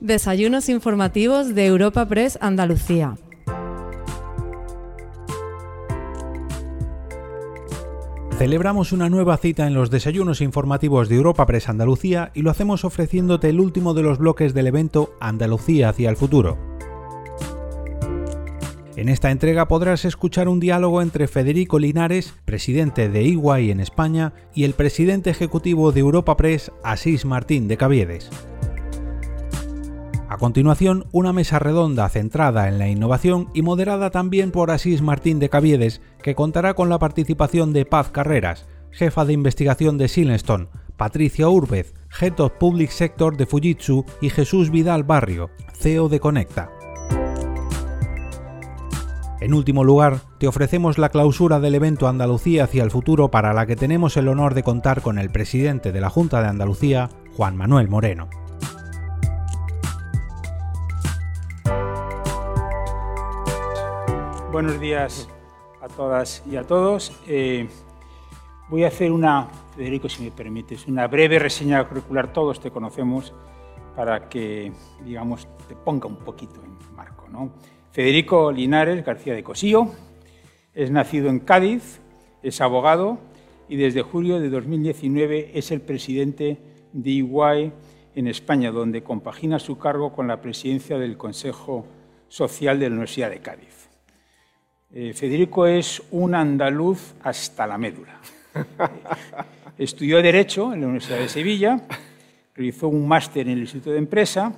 Desayunos informativos de Europa Press Andalucía. Celebramos una nueva cita en los desayunos informativos de Europa Press Andalucía y lo hacemos ofreciéndote el último de los bloques del evento Andalucía hacia el futuro. En esta entrega podrás escuchar un diálogo entre Federico Linares, presidente de EY en España, y el presidente ejecutivo de Europa Press, Asís Martín de Caviedes. A continuación, una mesa redonda centrada en la innovación y moderada también por Asís Martín de Caviedes, que contará con la participación de Paz Carreras, jefa de investigación de Silverstone, Patricia Urbez, Head of Public Sector de Fujitsu y Jesús Vidal Barrio, CEO de Conecta. En último lugar, te ofrecemos la clausura del evento Andalucía hacia el futuro para la que tenemos el honor de contar con el presidente de la Junta de Andalucía, Juan Manuel Moreno. Buenos días a todas y a todos. Eh, voy a hacer una, Federico, si me permites, una breve reseña curricular. Todos te conocemos para que, digamos, te ponga un poquito en marco. Federico Linares García de Cosío es nacido en Cádiz, es abogado y desde julio de 2019 es el presidente de Iguay en España, donde compagina su cargo con la presidencia del Consejo Social de la Universidad de Cádiz. Eh, Federico es un andaluz hasta la médula. Estudió Derecho en la Universidad de Sevilla, realizó un máster en el Instituto de Empresa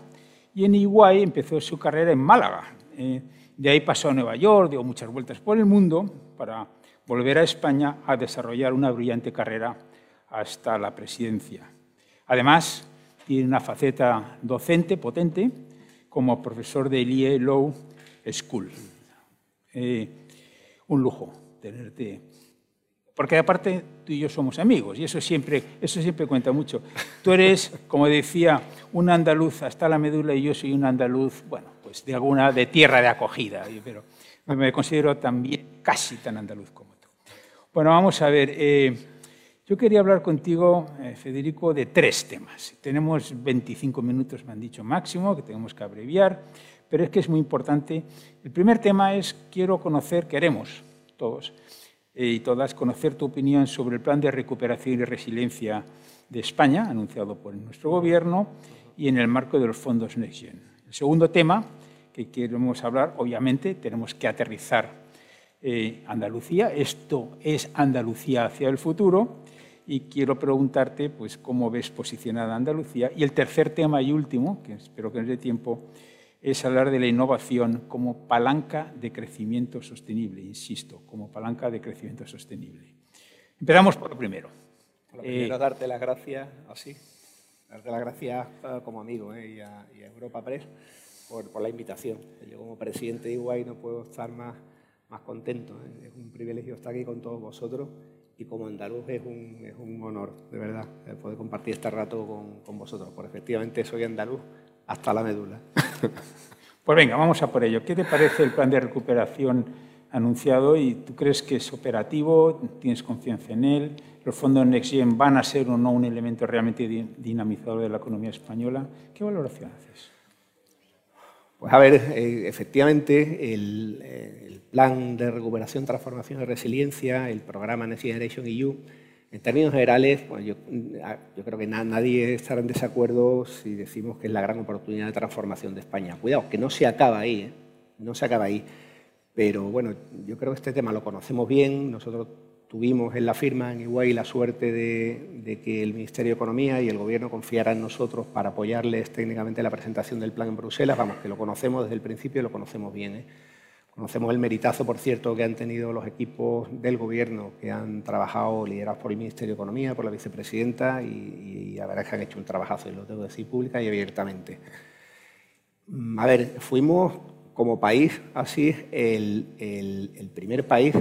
y en Iguay empezó su carrera en Málaga. Eh, de ahí pasó a Nueva York, dio muchas vueltas por el mundo para volver a España a desarrollar una brillante carrera hasta la presidencia. Además, tiene una faceta docente potente como profesor del IE Law School. Eh, un lujo tenerte. Porque aparte tú y yo somos amigos y eso siempre, eso siempre cuenta mucho. Tú eres, como decía, un andaluz hasta la médula y yo soy un andaluz, bueno, pues de alguna, de tierra de acogida, pero me considero también casi tan andaluz como tú. Bueno, vamos a ver. Eh, yo quería hablar contigo, eh, Federico, de tres temas. Tenemos 25 minutos, me han dicho máximo, que tenemos que abreviar pero es que es muy importante. El primer tema es, quiero conocer, queremos todos eh, y todas, conocer tu opinión sobre el plan de recuperación y resiliencia de España, anunciado por nuestro Gobierno, y en el marco de los fondos Next Gen. El segundo tema que queremos hablar, obviamente, tenemos que aterrizar eh, Andalucía. Esto es Andalucía hacia el futuro. Y quiero preguntarte pues, cómo ves posicionada Andalucía. Y el tercer tema y último, que espero que nos dé tiempo, es hablar de la innovación como palanca de crecimiento sostenible, insisto, como palanca de crecimiento sostenible. Empezamos por lo primero. Lo primero, eh, darte las gracias, así, darte las gracias eh, como amigo eh, y, a, Europa Press por, la invitación. Yo como presidente de Iguay no puedo estar más, más contento. Es un privilegio estar aquí con todos vosotros y como andaluz es un, es un honor, de verdad, poder compartir este rato con, con vosotros. Porque efectivamente soy andaluz hasta la médula. Pues venga, vamos a por ello. ¿Qué te parece el plan de recuperación anunciado y tú crees que es operativo? ¿Tienes confianza en él? ¿Los fondos NextGen van a ser o no un elemento realmente dinamizador de la economía española? ¿Qué valoración haces? Pues a ver, eh, efectivamente, el, eh, el, plan de recuperación, transformación y resiliencia, el programa Next Generation EU, en términos generales, yo, creo que nadie estará en desacuerdo si decimos que es la gran oportunidad de transformación de España. Cuidado, que no se acaba ahí, ¿eh? no se acaba ahí. Pero bueno, yo creo que este tema lo conocemos bien. Nosotros tuvimos en la firma en Iguay la suerte de, que el Ministerio de Economía y el Gobierno confiaran en nosotros para apoyarles técnicamente la presentación del plan en Bruselas. Vamos, que lo conocemos desde el principio y lo conocemos bien. ¿eh? Conocemos el meritazo, por cierto, que han tenido los equipos del Gobierno que han trabajado, liderados por el Ministerio de Economía, por la vicepresidenta, y, y verdad que han hecho un trabajazo, y lo tengo que decir pública y abiertamente. A ver, fuimos como país, así, el, primer país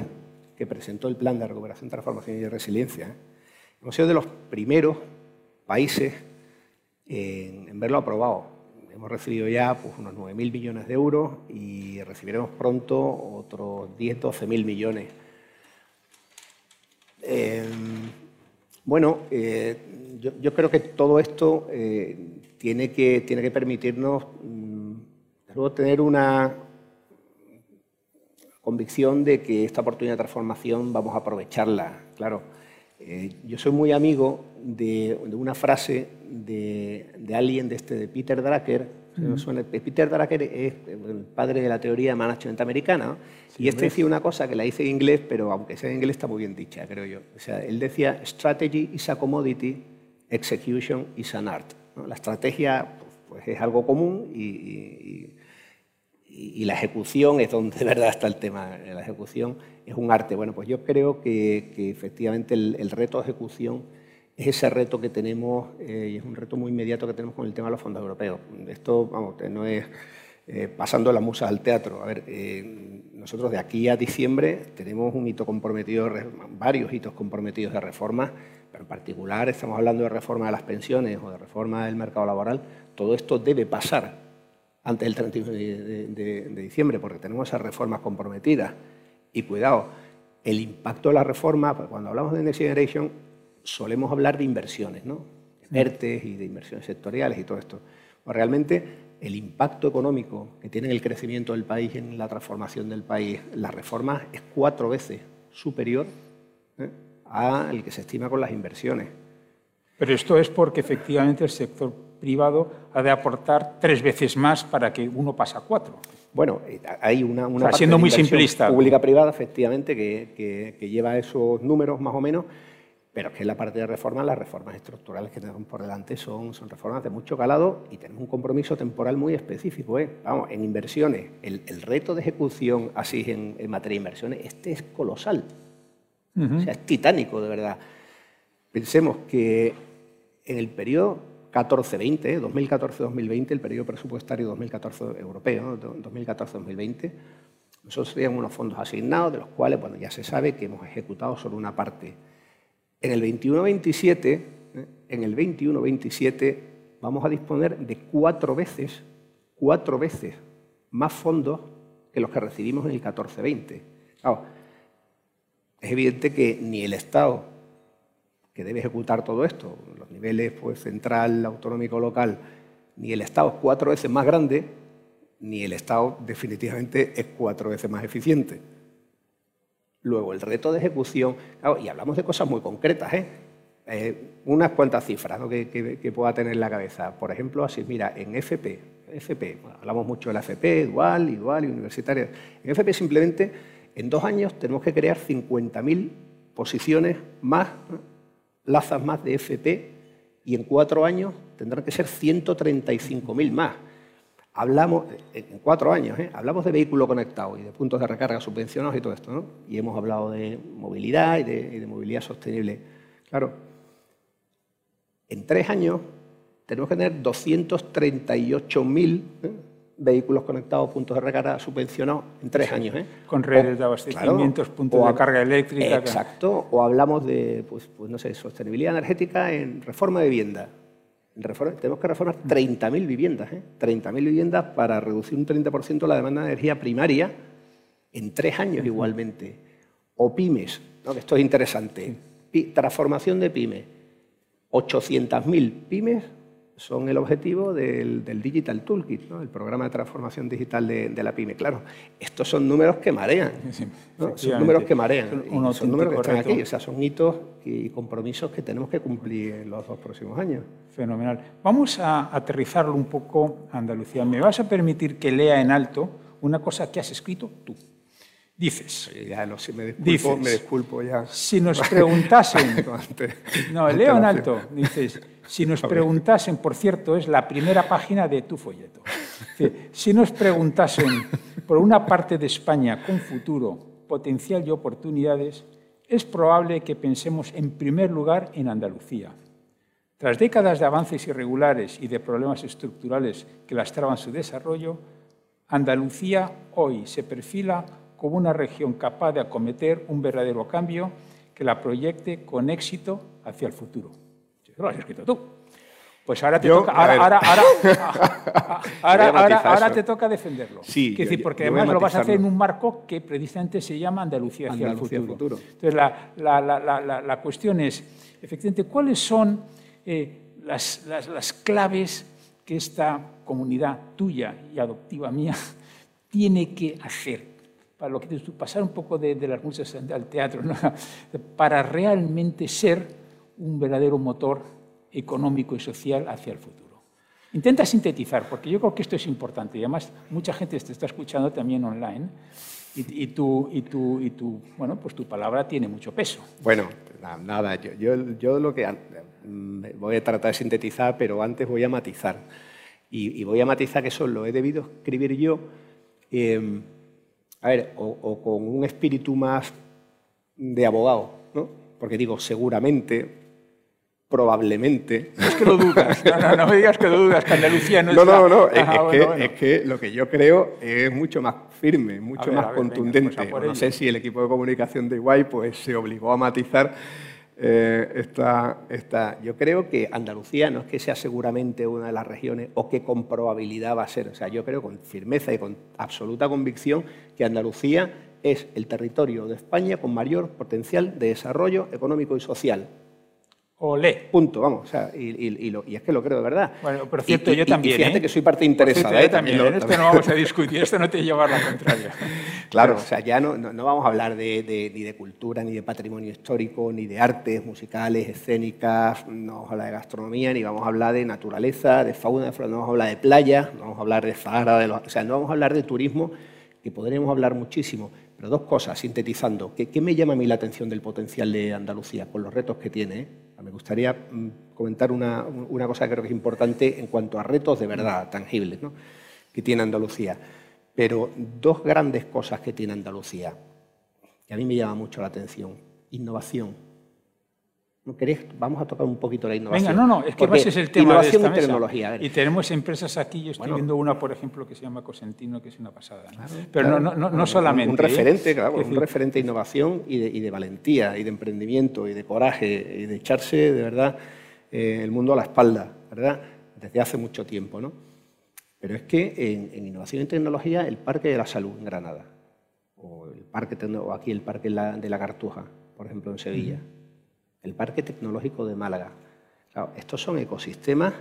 que presentó el Plan de Recuperación, Transformación y Resiliencia. ¿eh? Hemos sido de los primeros países en verlo aprobado hemos recibido ya pues, unos 9.000 millones de euros y recibiremos pronto otros 10, 12.000 millones. Eh, bueno, eh, yo, creo que todo esto eh, tiene que, tiene que permitirnos mm, tener una convicción de que esta oportunidad de transformación vamos a aprovecharla. Claro, eh, yo soy muy amigo de, una frase de, alguien de, este, de Peter Drucker. Peter Drucker es el padre de la teoría de management americana. y este decía una cosa que la dice en inglés, pero aunque sea en inglés está muy bien dicha, creo yo. O sea, él decía, strategy is a commodity, execution is an art. La estrategia pues, es algo común y, y, la ejecución es donde de verdad está el tema. La ejecución es un arte. Bueno, pues yo creo que, efectivamente el, reto de ejecución es ese reto que tenemos eh, y es un reto muy inmediato que tenemos con el tema de los fondos europeos. Esto, vamos, no es eh, pasando la musa al teatro. A ver, eh, nosotros de aquí a diciembre tenemos un hito comprometido, varios hitos comprometidos de reforma, pero en particular estamos hablando de reforma de las pensiones o de reforma del mercado laboral. Todo esto debe pasar antes del 31 de, diciembre, porque tenemos esas reformas comprometidas. Y cuidado, el impacto de la reforma, cuando hablamos de Next Generation, solemos hablar de inversiones, ¿no? De ERTES y de inversiones sectoriales y todo esto. Pues realmente el impacto económico que tiene el crecimiento del país en la transformación del país, las reformas, es cuatro veces superior ¿eh? al que se estima con las inversiones. Pero esto es porque efectivamente el sector privado ha de aportar tres veces más para que uno pase a cuatro. Bueno, eh, hay una, una siendo muy simplista. pública-privada, efectivamente, que, lleva esos números más o menos, pero es que en la parte de reformas, las reformas estructurales que tenemos por delante son, son reformas de mucho calado y tenemos un compromiso temporal muy específico. ¿eh? Vamos, en inversiones, el, reto de ejecución así en, materia de inversiones, este es colosal. O sea, es titánico, de verdad. Pensemos que en el periodo 14-20, 2014-2020, el periodo presupuestario 2014 europeo, 2014-2020, nosotros teníamos unos fondos asignados, de los cuales bueno, ya se sabe que hemos ejecutado solo una parte. En el 21-27, ¿eh? en el 21-27 vamos a disponer de cuatro veces, cuatro veces más fondos que los que recibimos en el 14-20. es evidente que ni el Estado que debe ejecutar todo esto, los niveles pues, central, autonómico, local, ni el Estado es cuatro veces más grande, ni el Estado definitivamente es cuatro veces más eficiente. Luego, el reto de ejecución, y hablamos de cosas muy concretas, ¿eh? eh unas cuantas cifras que, pueda tener en la cabeza. Por ejemplo, así, mira, en FP, FP hablamos mucho de la FP, dual y dual y universitaria. En FP simplemente, en dos años tenemos que crear 50.000 posiciones más plazas más de FP y en cuatro años tendrán que ser 135.000 más. Hablamos, en cuatro años, ¿eh? hablamos de vehículo conectado y de puntos de recarga subvencionados y todo esto, ¿no? Y hemos hablado de movilidad y de, y de movilidad sostenible. Claro, en tres años tenemos que tener 238.000 vehículos conectados, puntos de recarga subvencionados en tres años. ¿eh? Con redes de abastecimiento, puntos de carga eléctrica. Exacto, o hablamos de, pues, pues, no sé, sostenibilidad energética en reforma de vivienda. Tenemos que reformar 30.000 viviendas, ¿eh? 30.000 viviendas para reducir un 30% la demanda de energía primaria en tres años igualmente. O pymes, ¿no? esto es interesante. Transformación de pymes. 800.000 pymes son el objetivo del, Digital Toolkit, el programa de transformación digital de, la PyME. Claro, estos son números que marean, son números que marean, son, números que están aquí, o sea, son hitos y compromisos que tenemos que cumplir en los dos próximos años. Fenomenal. Vamos a aterrizarlo un poco a Andalucía. ¿Me vas a permitir que lea en alto una cosa que has escrito tú? Dices, ya no sé, me disculpo, me disculpo ya. Si nos preguntasen, no, leo en alto, dices, si nos preguntasen, por cierto, es la primera página de tu folleto. Si nos preguntasen por una parte de España con futuro, potencial y oportunidades, es probable que pensemos en primer lugar en Andalucía. Tras décadas de avances irregulares y de problemas estructurales que lastraban su desarrollo, Andalucía hoy se perfila como una región capaz de acometer un verdadero cambio que la proyecte con éxito hacia el futuro lo has escrito tú. Pues ahora te, toca, ahora, ahora, te toca defenderlo. Sí, decir, porque además lo vas a hacer en un marco que precisamente se llama Andalucía hacia el futuro. Entonces, la, cuestión es, efectivamente, ¿cuáles son eh, las, claves que esta comunidad tuya y adoptiva mía tiene que hacer para lo que pasar un poco de, las musas al teatro, para realmente ser un verdadero motor económico y social hacia el futuro. Intenta sintetizar, porque yo creo que esto es importante y además mucha gente te está escuchando también online y, y, tu, y, tu, y tu, bueno, pues tu palabra tiene mucho peso. Bueno, nada, yo, yo, yo, lo que mm, voy a tratar de sintetizar, pero antes voy a matizar. Y, voy a matizar que eso lo he debido escribir yo, em, a ver, o, con un espíritu más de abogado, ¿no? Porque digo, seguramente, probablemente. Es que lo dudas. No, no, no me digas que lo dudas, que Andalucía no No, no, no. Es, que, es, que, lo que yo creo es mucho más firme, mucho más contundente. Pues no sé si el equipo de comunicación de Iguay pues, se obligó a matizar eh, esta, Yo creo que Andalucía no es que sea seguramente una de las regiones o que con probabilidad va a ser. O sea, yo creo con firmeza y con absoluta convicción que Andalucía es el territorio de España con mayor potencial de desarrollo económico y social. Olé. Punto, vamos. O sea, y, es que lo creo de verdad. Bueno, pero cierto, yo también. fíjate ¿eh? que soy parte interesada. ¿eh? también. en esto no vamos a discutir, esto no te lleva a la contraria. claro, o sea, ya no, no, vamos a hablar de, ni de cultura, ni de patrimonio histórico, ni de artes musicales, escénicas, no vamos a hablar de gastronomía, ni vamos a hablar de naturaleza, de fauna, de flora, no vamos a hablar de playa, no vamos a hablar de los, o sea, no vamos a hablar de turismo, que podremos hablar muchísimo. Pero dos cosas, sintetizando. ¿Qué, ¿Qué, me llama a mí la atención del potencial de Andalucía, con los retos que tiene? Me gustaría mm, comentar una, cosa que creo que es importante en cuanto a retos de verdad, tangibles, que tiene Andalucía. Pero dos grandes cosas que tiene Andalucía, que a mí me llama mucho la atención. Innovación ¿No querés? Vamos a tocar un poquito la innovación. Venga, no, no, es que ese es el tema innovación de esta y tecnología. Y tenemos empresas aquí, yo estoy viendo una, por ejemplo, que se llama Cosentino, que es una pasada. Pero no, no, no, solamente. Un ¿eh? referente, claro, un referente de innovación y de, y de, valentía, y de emprendimiento, y de coraje, y de echarse, de verdad, eh, el mundo a la espalda, ¿verdad? Desde hace mucho tiempo, ¿no? Pero es que en, innovación y tecnología, el Parque de la Salud en Granada, o, el parque, o aquí el Parque de la Cartuja, por ejemplo, en Sevilla el Parque Tecnológico de Málaga. estos son ecosistemas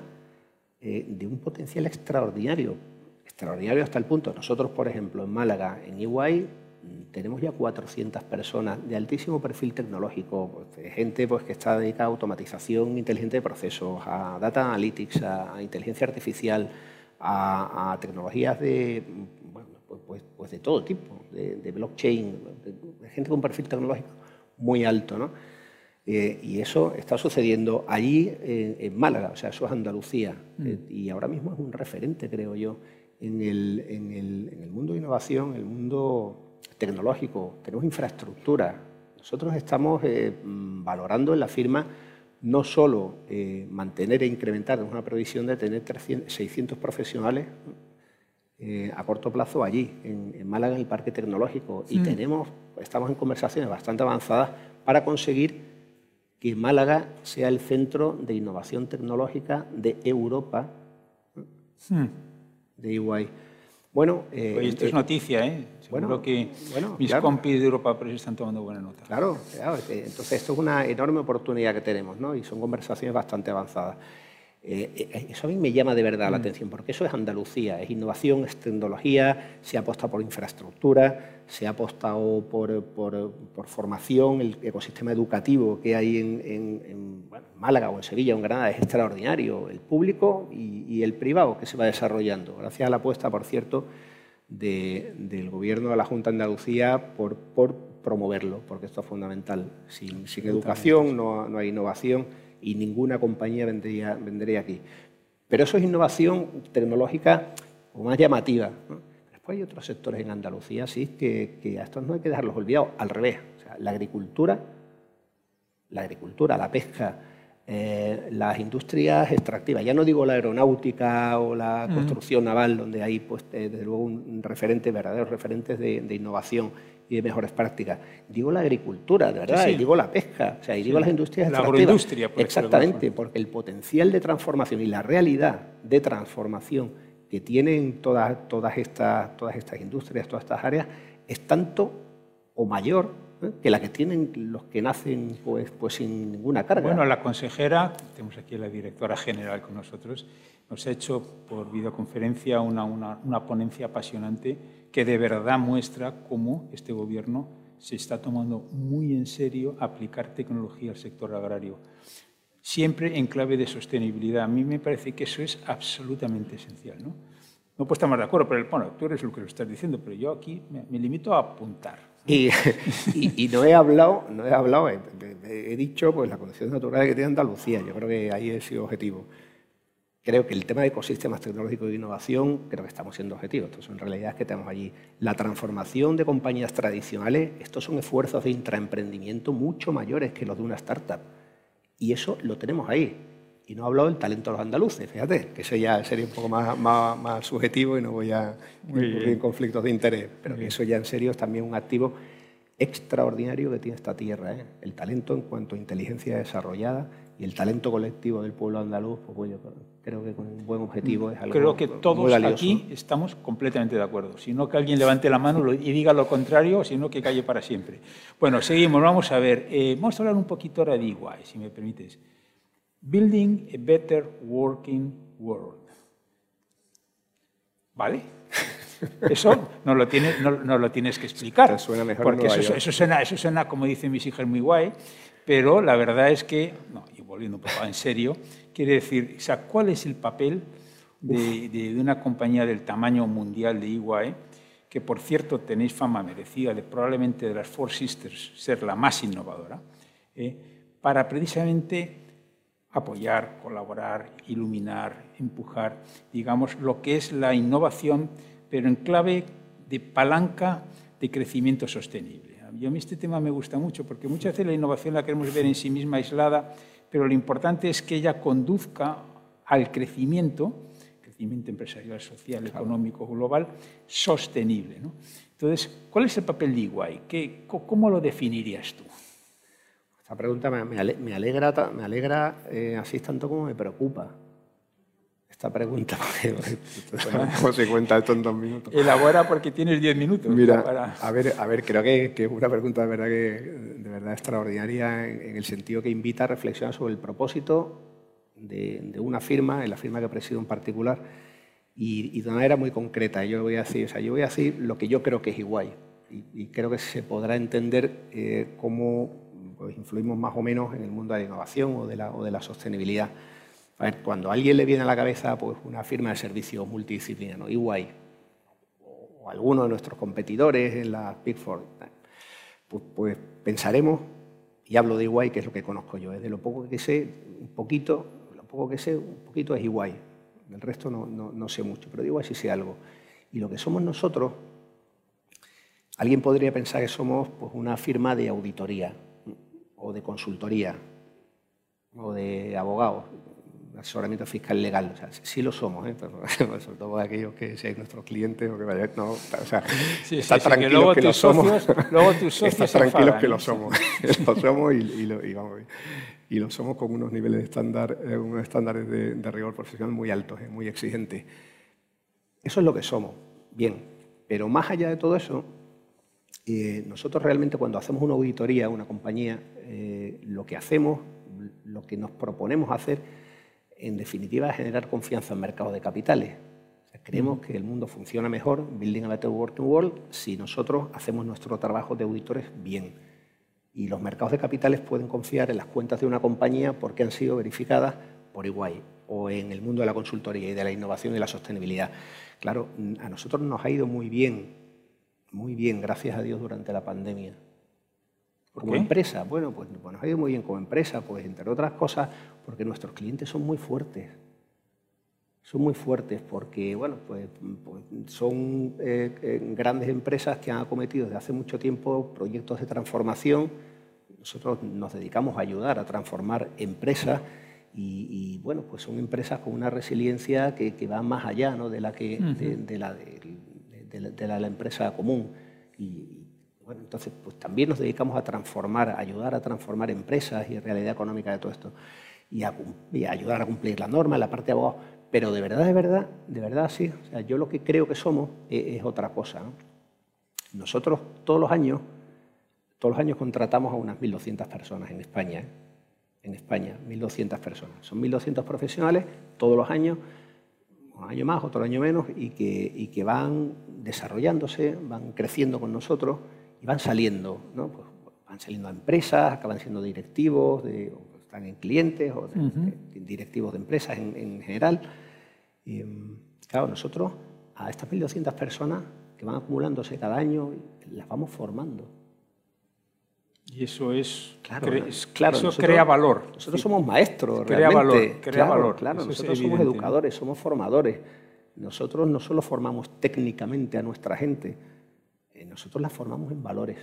eh, de un potencial extraordinario, extraordinario hasta el punto. Nosotros, por ejemplo, en Málaga, en Iguay, tenemos ya 400 personas de altísimo perfil tecnológico, pues, gente pues, que está dedicada a automatización inteligente de procesos, a data analytics, a, inteligencia artificial, a, tecnologías de, pues, pues, pues, de todo tipo, de, blockchain, gente con perfil tecnológico muy alto. ¿no? Eh, y eso está sucediendo allí en, Málaga, o sea, eso es Andalucía. Mm. Eh, y ahora mismo es un referente, creo yo, en el, en el, en el mundo de innovación, en el mundo tecnológico. Tenemos infraestructura. Nosotros estamos eh, mm, valorando en la firma no solo mantener e incrementar, una previsión de tener 600 profesionales a corto plazo allí, en, Málaga, en el Parque Tecnológico. Y mm. tenemos, estamos en conversaciones bastante avanzadas para conseguir que Málaga sea el centro de innovación tecnológica de Europa, hmm. de EY. Bueno, eh, esto es eh, noticia, ¿eh? Seguro bueno, que mis compis de Europa Press están tomando buena nota. Claro, claro, entonces esto es una enorme oportunidad que tenemos, ¿no? Y son conversaciones bastante avanzadas. Eh, eh, eso a mí me llama de verdad la mm. atención, porque eso es Andalucía, es innovación, es tecnología, se aposta por infraestructura, se ha apostado por, formación, el ecosistema educativo que hay en, Málaga o en Sevilla o en Granada es extraordinario, el público y, el privado que se va desarrollando, gracias a la apuesta, por cierto, del gobierno de la Junta de Andalucía por, promoverlo, porque esto es fundamental. Sin, educación no, no hay innovación y ninguna compañía vendría, vendría aquí. Pero eso es innovación tecnológica o más llamativa. Después hay otros sectores en Andalucía, sí, que, que, a estos no hay que dejarlos olvidados. Al revés, la agricultura, la agricultura, la pesca, eh, las industrias extractivas. Ya no digo la aeronáutica o la mm. construcción naval, donde hay, pues, eh, desde luego, un referente, verdaderos referentes de, de innovación y de mejores prácticas. Digo la agricultura, de verdad, y digo la pesca, o sea, y digo las industrias La agroindustria, por Exactamente, porque el potencial de transformación y la realidad de transformación que tienen todas, todas, estas, todas estas industrias, todas estas áreas, es tanto o mayor ¿eh? que la que tienen los que nacen pues, pues sin ninguna carga. Bueno, la consejera, tenemos aquí a la directora general con nosotros, nos ha hecho por videoconferencia una, una, una ponencia apasionante que de verdad muestra cómo este gobierno se está tomando muy en serio aplicar tecnología al sector agrario, siempre en clave de sostenibilidad. A mí me parece que eso es absolutamente esencial. ¿no? No puedo estar más de acuerdo, pero bueno, tú eres lo que lo estás diciendo, pero yo aquí me, limito a apuntar. Y, y, no he hablado, no he hablado, he, he dicho pues, las condiciones naturales que tiene Andalucía. Yo creo que ahí he sido objetivo. Creo que el tema de ecosistemas tecnológicos de innovación, creo que estamos siendo objetivos. Entonces, en realidad es que tenemos allí la transformación de compañías tradicionales. Estos son esfuerzos de intraemprendimiento mucho mayores que los de una startup. Y eso lo tenemos ahí y no hablo del talento de los andaluces, fíjate, que eso ya sería un poco más, más, subjetivo y no voy a incurrir en conflictos de interés, pero que eso ya en serio es también un activo extraordinario que tiene esta tierra, ¿eh? el talento en cuanto a inteligencia desarrollada y el talento colectivo del pueblo andaluz, pues yo creo que con un buen objetivo es algo Creo que todos aquí estamos completamente de acuerdo, sino que alguien levante la mano y diga lo contrario, sino que calle para siempre. Bueno, seguimos, vamos a ver, eh, vamos a hablar un poquito ahora de Iguay, si me permites. Building a Better Working World. ¿Vale? Eso no lo tienes, no, lo tienes que explicar. suena mejor porque eso, eso, suena, eso suena, como dicen mis hijas, muy guay, pero la verdad es que, no, volviendo en serio, quiere decir, o sea, ¿cuál es el papel de, de, una compañía del tamaño mundial de EY, que por cierto tenéis fama merecida de probablemente de las Four Sisters ser la más innovadora, eh, para precisamente apoyar, colaborar, iluminar, empujar, digamos, lo que es la innovación, pero en clave de palanca de crecimiento sostenible. A mí este tema me gusta mucho porque muchas veces la innovación la queremos ver en sí misma aislada, pero lo importante es que ella conduzca al crecimiento, crecimiento empresarial, social, económico, global, sostenible. Entonces, ¿cuál es el papel de Iguay? ¿Cómo lo definirías tú? Esta pregunta me, alegra, me alegra eh, así tanto como me preocupa. Esta pregunta, ¿cómo se cuenta esto en dos minutos? Elabora porque tienes diez minutos. Mira, a, ver, a ver, creo que, es una pregunta de verdad, que, de verdad extraordinaria en, el sentido que invita a reflexionar sobre el propósito de, una firma, en la firma que presido en particular, y, de una manera muy concreta. Yo voy a decir, o sea, yo voy a decir lo que yo creo que es igual, y, creo que se podrá entender eh, cómo pues influimos más o menos en el mundo de la innovación o de la, o de la sostenibilidad. A ver, cuando a alguien le viene a la cabeza pues, una firma de servicios multidisciplinario, EY, o alguno de nuestros competidores en la Big pues, pues, pensaremos, y hablo de EY, que es lo que conozco yo, es de lo poco que sé, un poquito, lo poco que sé, un poquito es EY, el resto no, no, no sé mucho, pero de EY sí sé algo. Y lo que somos nosotros, alguien podría pensar que somos pues, una firma de auditoría, o de consultoría o de abogados, asesoramiento fiscal legal. O sea, sí lo somos, ¿eh? Pero, sobre todo aquellos que sean nuestros clientes o que vayan. No, o sea, sí, está tranquilo que, que, lo somos. luego tus socios está tranquilos que lo somos. lo somos y, lo, y, vamos, y, lo somos con unos niveles de estándar, eh, unos estándares de, de, rigor profesional muy altos, ¿eh? muy exigentes. Eso es lo que somos. Bien. Pero más allá de todo eso, eh, nosotros realmente cuando hacemos una auditoría a una compañía, eh, lo que hacemos, lo que nos proponemos hacer, en definitiva, generar confianza en mercados de capitales. creemos que el mundo funciona mejor, Building a Better Working World, si nosotros hacemos nuestro trabajo de auditores bien. Y los mercados de capitales pueden confiar en las cuentas de una compañía porque han sido verificadas por igual o en el mundo de la consultoría y de la innovación y la sostenibilidad. Claro, a nosotros nos ha ido muy bien muy bien, gracias a Dios, durante la pandemia. Como empresa, bueno, pues, pues, nos ha ido muy bien como empresa, pues entre otras cosas, porque nuestros clientes son muy fuertes. Son muy fuertes porque, bueno, pues, pues son eh, eh, grandes empresas que han acometido desde hace mucho tiempo proyectos de transformación. Nosotros nos dedicamos a ayudar a transformar empresas y, bueno, pues son empresas con una resiliencia que, va más allá ¿no? de la que de, la de, de la, empresa común. Y, bueno, entonces, pues también nos dedicamos a transformar, a ayudar a transformar empresas y realidad económica de todo esto. Y a, ayudar a cumplir la norma, la parte de abogados. Pero de verdad, de verdad, de verdad sí. O sea, yo lo que creo que somos es, otra cosa. Nosotros todos los años Todos los años contratamos a unas 1.200 personas en España. ¿eh? En España, 1.200 personas. Son 1.200 profesionales todos los años, un año más, otro año menos, y que, y que van desarrollándose, van creciendo con nosotros y van saliendo. ¿no? Pues van saliendo a empresas, acaban siendo directivos, de, están en clientes o directivos de empresas en, general. Y, claro, nosotros a estas 1.200 personas que van acumulándose cada año, las vamos formando. Y eso es, claro, claro eso crea valor. Nosotros somos maestros, crea Valor, crea valor. Claro, nosotros somos educadores, somos formadores. Nosotros no solo formamos técnicamente a nuestra gente, nosotros la formamos en valores.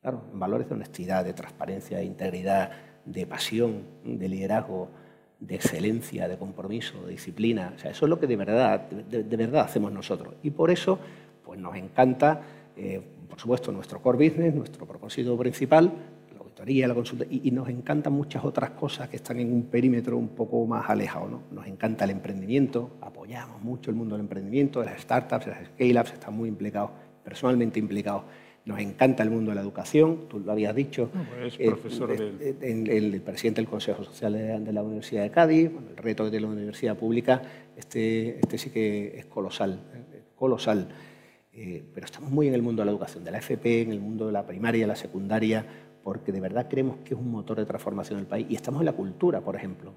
Claro, en valores de honestidad, de transparencia, de integridad, de pasión, de liderazgo, de excelencia, de compromiso, de disciplina. O sea, eso es lo que de verdad, de, verdad hacemos nosotros. Y por eso, pues nos encanta, eh, por supuesto, nuestro core business, nuestro propósito principal, la auditoría, la consulta, y, nos encantan muchas otras cosas que están en un perímetro un poco más alejado. ¿no? Nos encanta el emprendimiento, apoyamos mucho el mundo del emprendimiento, de las startups, de las scale-ups, están muy implicados, personalmente implicados nos encanta el mundo de la educación, tú lo habías dicho. Pues es profesor del... el, presidente del Consejo Social de, la Universidad de Cádiz, el reto que tiene la universidad pública, este, este sí que es colosal, colosal. Eh, pero estamos muy en el mundo de la educación, de la FP, en el mundo de la primaria, la secundaria, porque de verdad creemos que es un motor de transformación del país. Y estamos en la cultura, por ejemplo.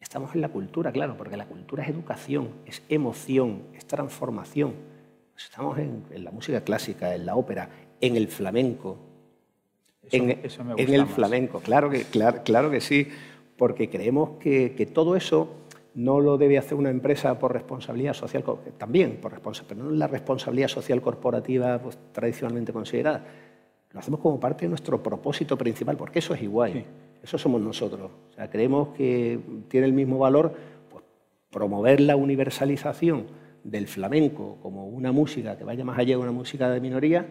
Estamos en la cultura, claro, porque la cultura es educación, es emoción, es transformación. Pues estamos en, la música clásica, en la ópera, en el flamenco. en, el flamenco, claro que, claro, claro que sí, porque creemos que, todo eso no lo debe hacer una empresa por responsabilidad social, también por responsabilidad, pero no la responsabilidad social corporativa pues, tradicionalmente considerada. Lo hacemos como parte de nuestro propósito principal, porque eso es igual. Eso somos nosotros. O sea, creemos que tiene el mismo valor pues, promover la universalización del flamenco como una música que vaya más allá de una música de minoría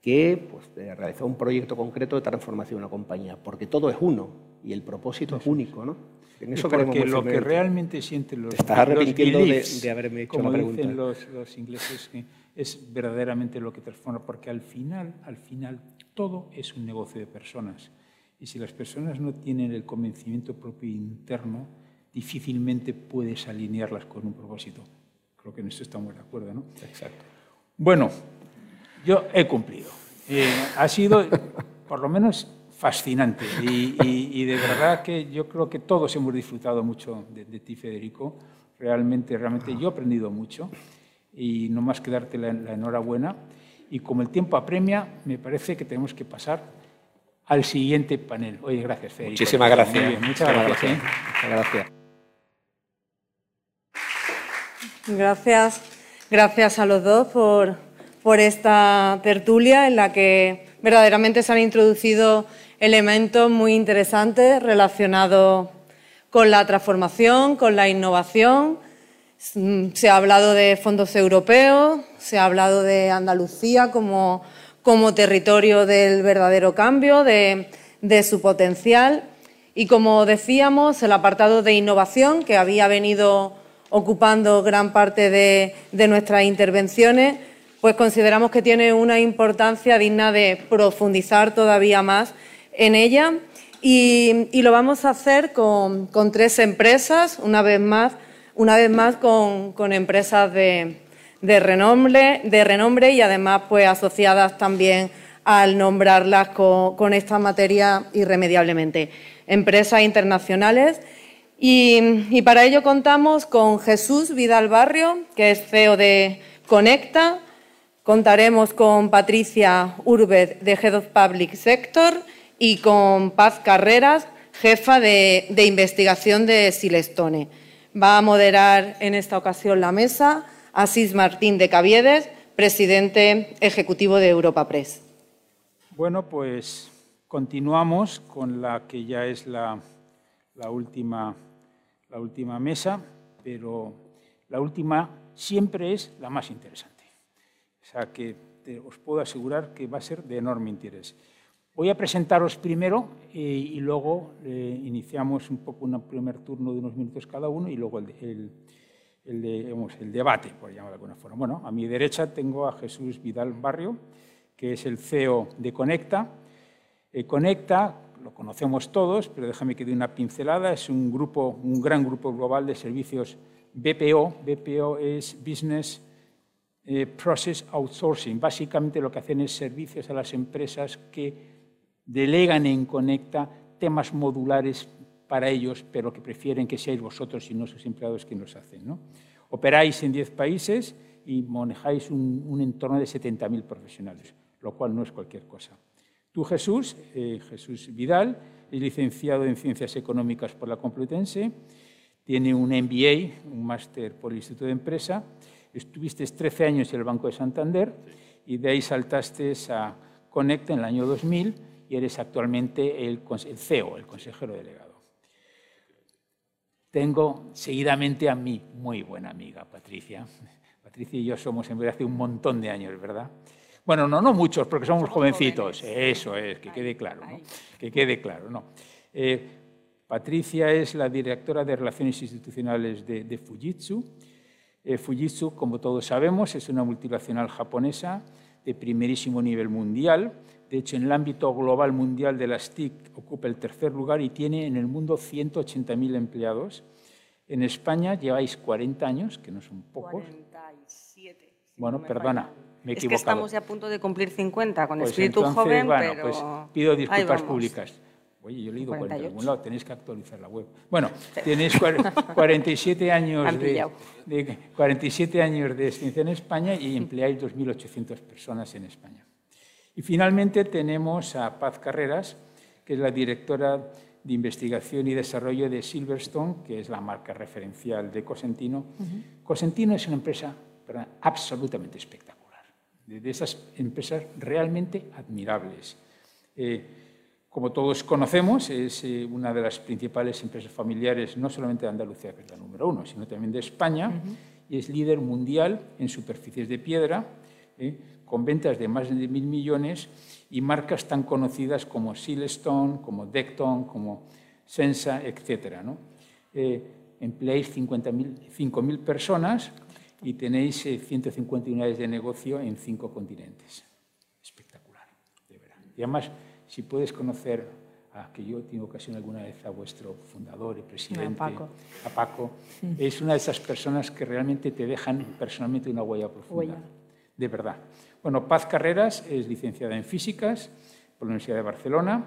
que pues, realizar un proyecto concreto de transformación de una compañía, porque todo es uno y el propósito es único, ¿no? En eso porque lo que realmente sienten los, estás arrepintiendo de, haberme hecho como la pregunta. dicen los, los ingleses, es verdaderamente lo que transforma, porque al final, al final, todo es un negocio de personas. Y si las personas no tienen el convencimiento propio interno, difícilmente puedes alinearlas con un propósito. Creo que en esto estamos de acuerdo, ¿no? Exacto. Bueno, yo he cumplido. Eh, ha sido, por lo menos, fascinante y, de verdad que yo creo que todos hemos disfrutado mucho de, ti, Federico. Realmente, realmente yo he aprendido mucho y no más que darte la, enhorabuena. Y como el tiempo apremia, me parece que tenemos que pasar al siguiente panel. Oye, gracias, Federico. Muchísimas gracias. muchas gracias. ¿eh? Muchas gracias. Gracias, gracias a los dos por, por esta tertulia en la que verdaderamente se han introducido elementos muy interesantes relacionados con la transformación, con la innovación. Se ha hablado de fondos europeos, se ha hablado de Andalucía como, como territorio del verdadero cambio, de, de su potencial. Y como decíamos, el apartado de innovación que había venido ocupando gran parte de, nuestras intervenciones, pues consideramos que tiene una importancia digna de profundizar todavía más en ella y, lo vamos a hacer con, tres empresas, una vez más, una vez más con, empresas de, renombre, y además pues asociadas también al nombrarlas con esta materia irremediablemente. Empresas internacionales y, para ello contamos con Jesús Vidal Barrio, que es CEO de Conecta. Contaremos con Patricia Urbed, de Head of Public Sector, y con Paz Carreras, jefa de, investigación de Silestone. Va a moderar en esta ocasión la mesa Asís Martín de Caviedes, presidente ejecutivo de Europa Press. Bueno, pues continuamos con la que ya es la última la última mesa, pero la última siempre es la más interesante. O sea que os puedo asegurar que va a ser de enorme interés. Voy a presentaros primero eh, y luego eh, iniciamos un poco un primer turno de unos minutos cada uno y luego el, el, el debate, por llamarlo de alguna forma. Bueno, a mi derecha tengo a Jesús Vidal Barrio, que es el CEO de Conecta. Eh, Conecta, lo conocemos todos, pero déjame que dé una pincelada, es un, grupo, un gran grupo global de servicios BPO. BPO es Business eh, Process Outsourcing. Básicamente lo que hacen es servicios a las empresas que delegan en Conecta temas modulares para ellos, pero que prefieren que seáis vosotros y no sus empleados quienes los hacen. Operáis en 10 países y manejáis un, un entorno de 70.000 profesionales, lo cual no es cualquier cosa. Tú, Jesús, eh, Jesús Vidal, es licenciado en Ciencias Económicas por la Complutense, tiene un MBA, un máster por el Instituto de Empresa, estuviste 13 años en el Banco de Santander y de ahí saltaste a Conecta en el año 2000 y eres actualmente el, el CEO, el consejero delegado. Tengo seguidamente a mi muy buena amiga, Patricia. Patricia y yo somos en verdad hace un montón de años, ¿verdad? Bueno, no, no muchos, porque somos jovencitos. Eso es, que quede claro, ¿no? Que quede claro, ¿no? Eh, Patricia es la directora de Relaciones Institucionales de, Fujitsu. Eh, Fujitsu, como todos sabemos, es una multinacional japonesa de primerísimo nivel mundial. De hecho, en el ámbito global mundial de las TIC ocupa el tercer lugar y tiene en el mundo 180.000 empleados. En España lleváis 40 años, que no son pocos. 47. bueno, perdona, me he equivocado. Es que estamos ya a punto de cumplir 50 con pues espíritu entonces, joven, bueno, pero... Pues pido disculpas públicas. Oye, yo he leído 40 en algún lado, tenéis que actualizar la web. Bueno, tenéis 47 años de, de, 47 años de extinción en España y empleáis 2.800 personas en España. Y finalmente tenemos a Paz Carreras, que es la directora de investigación y desarrollo de Silverstone, que es la marca referencial de Cosentino. Cosentino es una empresa absolutamente espectacular, de esas empresas realmente admirables. Eh, como todos conocemos, es eh, una de las principales empresas familiares, no solamente de Andalucía, que es la número uno, sino también de España, y es líder mundial en superficies de piedra. Eh, con ventas de más de mil millones y marcas tan conocidas como Silestone, como Decton, como Sensa, etc. ¿no? Eh, empleáis 5.000 personas y tenéis 150 eh, unidades de negocio en cinco continentes. Espectacular, de verdad. Y además, si puedes conocer a que yo tengo ocasión alguna vez a vuestro fundador y presidente, a Paco, a Paco es una de esas personas que realmente te dejan personalmente una huella profunda. Huella. De verdad. Bueno, Paz Carreras es licenciada en Físicas por la Universidad de Barcelona,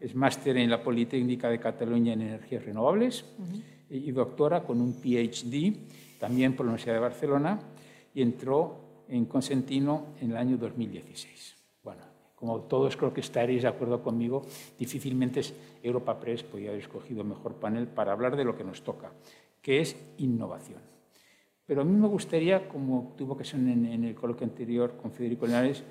es máster en la Politécnica de Cataluña en Energías Renovables y doctora con un PhD también por la Universidad de Barcelona y entró en Consentino en el año 2016. Bueno, como todos creo que estaréis de acuerdo conmigo, difícilmente Europa Press podía haber escogido mejor panel para hablar de lo que nos toca, que es innovación. Pero a mí me gustaría, como tuvo que ser en, el coloquio anterior con Federico Linares,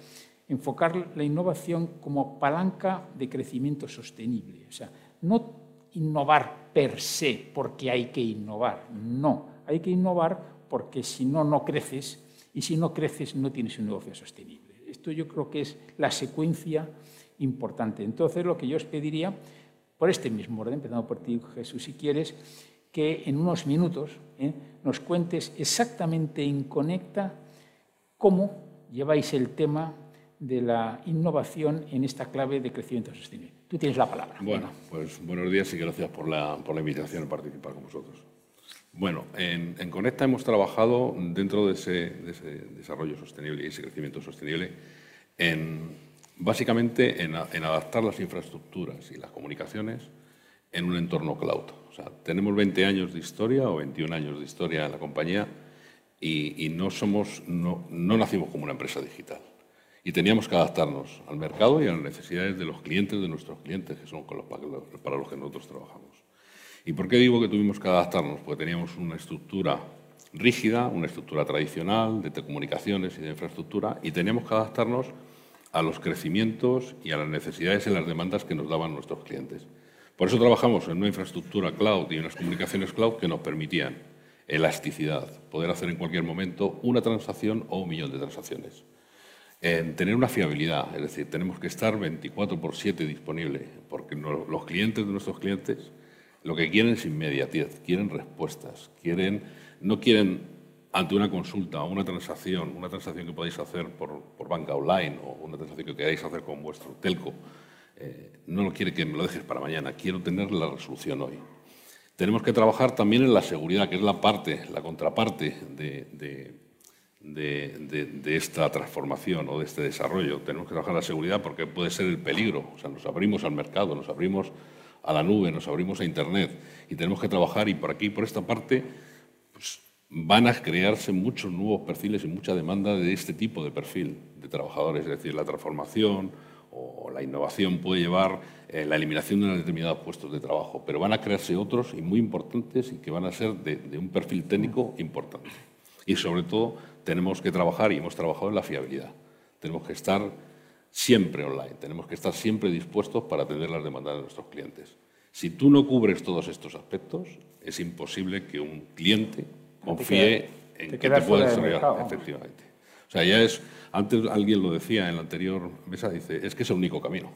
enfocar la innovación como palanca de crecimiento sostenible. O sea, no innovar per se porque hay que innovar, no, hay que innovar porque si no, no creces y si no creces no tienes un negocio sostenible. Esto yo creo que es la secuencia importante. Entonces, lo que yo os pediría, por este mismo orden, empezando por ti, Jesús, si quieres, que en unos minutos ¿eh? nos cuentes exactamente en Conecta cómo lleváis el tema de la innovación en esta clave de crecimiento sostenible. Tú tienes la palabra. Bueno, pues buenos días y gracias por la, por la invitación a participar con vosotros. Bueno, en, Conecta hemos trabajado dentro de ese, de ese, desarrollo sostenible y ese crecimiento sostenible en, básicamente en, adaptar las infraestructuras y las comunicaciones en un entorno cloud. O sea, tenemos 20 años de historia o 21 años de historia en la compañía y, no, somos, no, no, nacimos como una empresa digital. Y teníamos que adaptarnos al mercado y a las necesidades de los clientes, de nuestros clientes, que son los, para los que nosotros trabajamos. ¿Y por qué digo que tuvimos que adaptarnos? Porque teníamos una estructura rígida, una estructura tradicional de telecomunicaciones y de infraestructura, y teníamos que adaptarnos a los crecimientos y a las necesidades y las demandas que nos daban nuestros clientes. Por eso trabajamos en una infraestructura cloud y unas comunicaciones cloud que nos permitían elasticidad, poder hacer en cualquier momento una transacción o un millón de transacciones. En tener una fiabilidad, es decir, tenemos que estar 24 por 7 disponible, porque los clientes de nuestros clientes lo que quieren es inmediatez, quieren respuestas, quieren, no quieren ante una consulta o una transacción, una transacción que podéis hacer por, banca online o una transacción que queráis hacer con vuestro telco, eh, no lo quiere que me lo dejes para mañana, quiero tener la resolución hoy. Tenemos que trabajar también en la seguridad, que es la parte, la contraparte de, de, esta transformación o de este desarrollo. Tenemos que trabajar en la seguridad porque puede ser el peligro. O sea, nos abrimos al mercado, nos abrimos a la nube, nos abrimos a Internet y tenemos que trabajar y por aquí, por esta parte, pues, van a crearse muchos nuevos perfiles y mucha demanda de este tipo de perfil de trabajadores. Es decir, la transformación o la innovación puede llevar eh, la eliminación de determinados puestos de trabajo, pero van a crearse otros y muy importantes y que van a ser de, un perfil técnico importante. Y sobre todo tenemos que trabajar, y hemos trabajado en la fiabilidad. Tenemos que estar siempre online, tenemos que estar siempre dispuestos para atender las demandas de nuestros clientes. Si tú no cubres todos estos aspectos, es imposible que un cliente confíe en que te pueda desarrollar. Efectivamente. O sea, ya es, antes alguien lo decía en la anterior mesa, dice, es que es el único camino.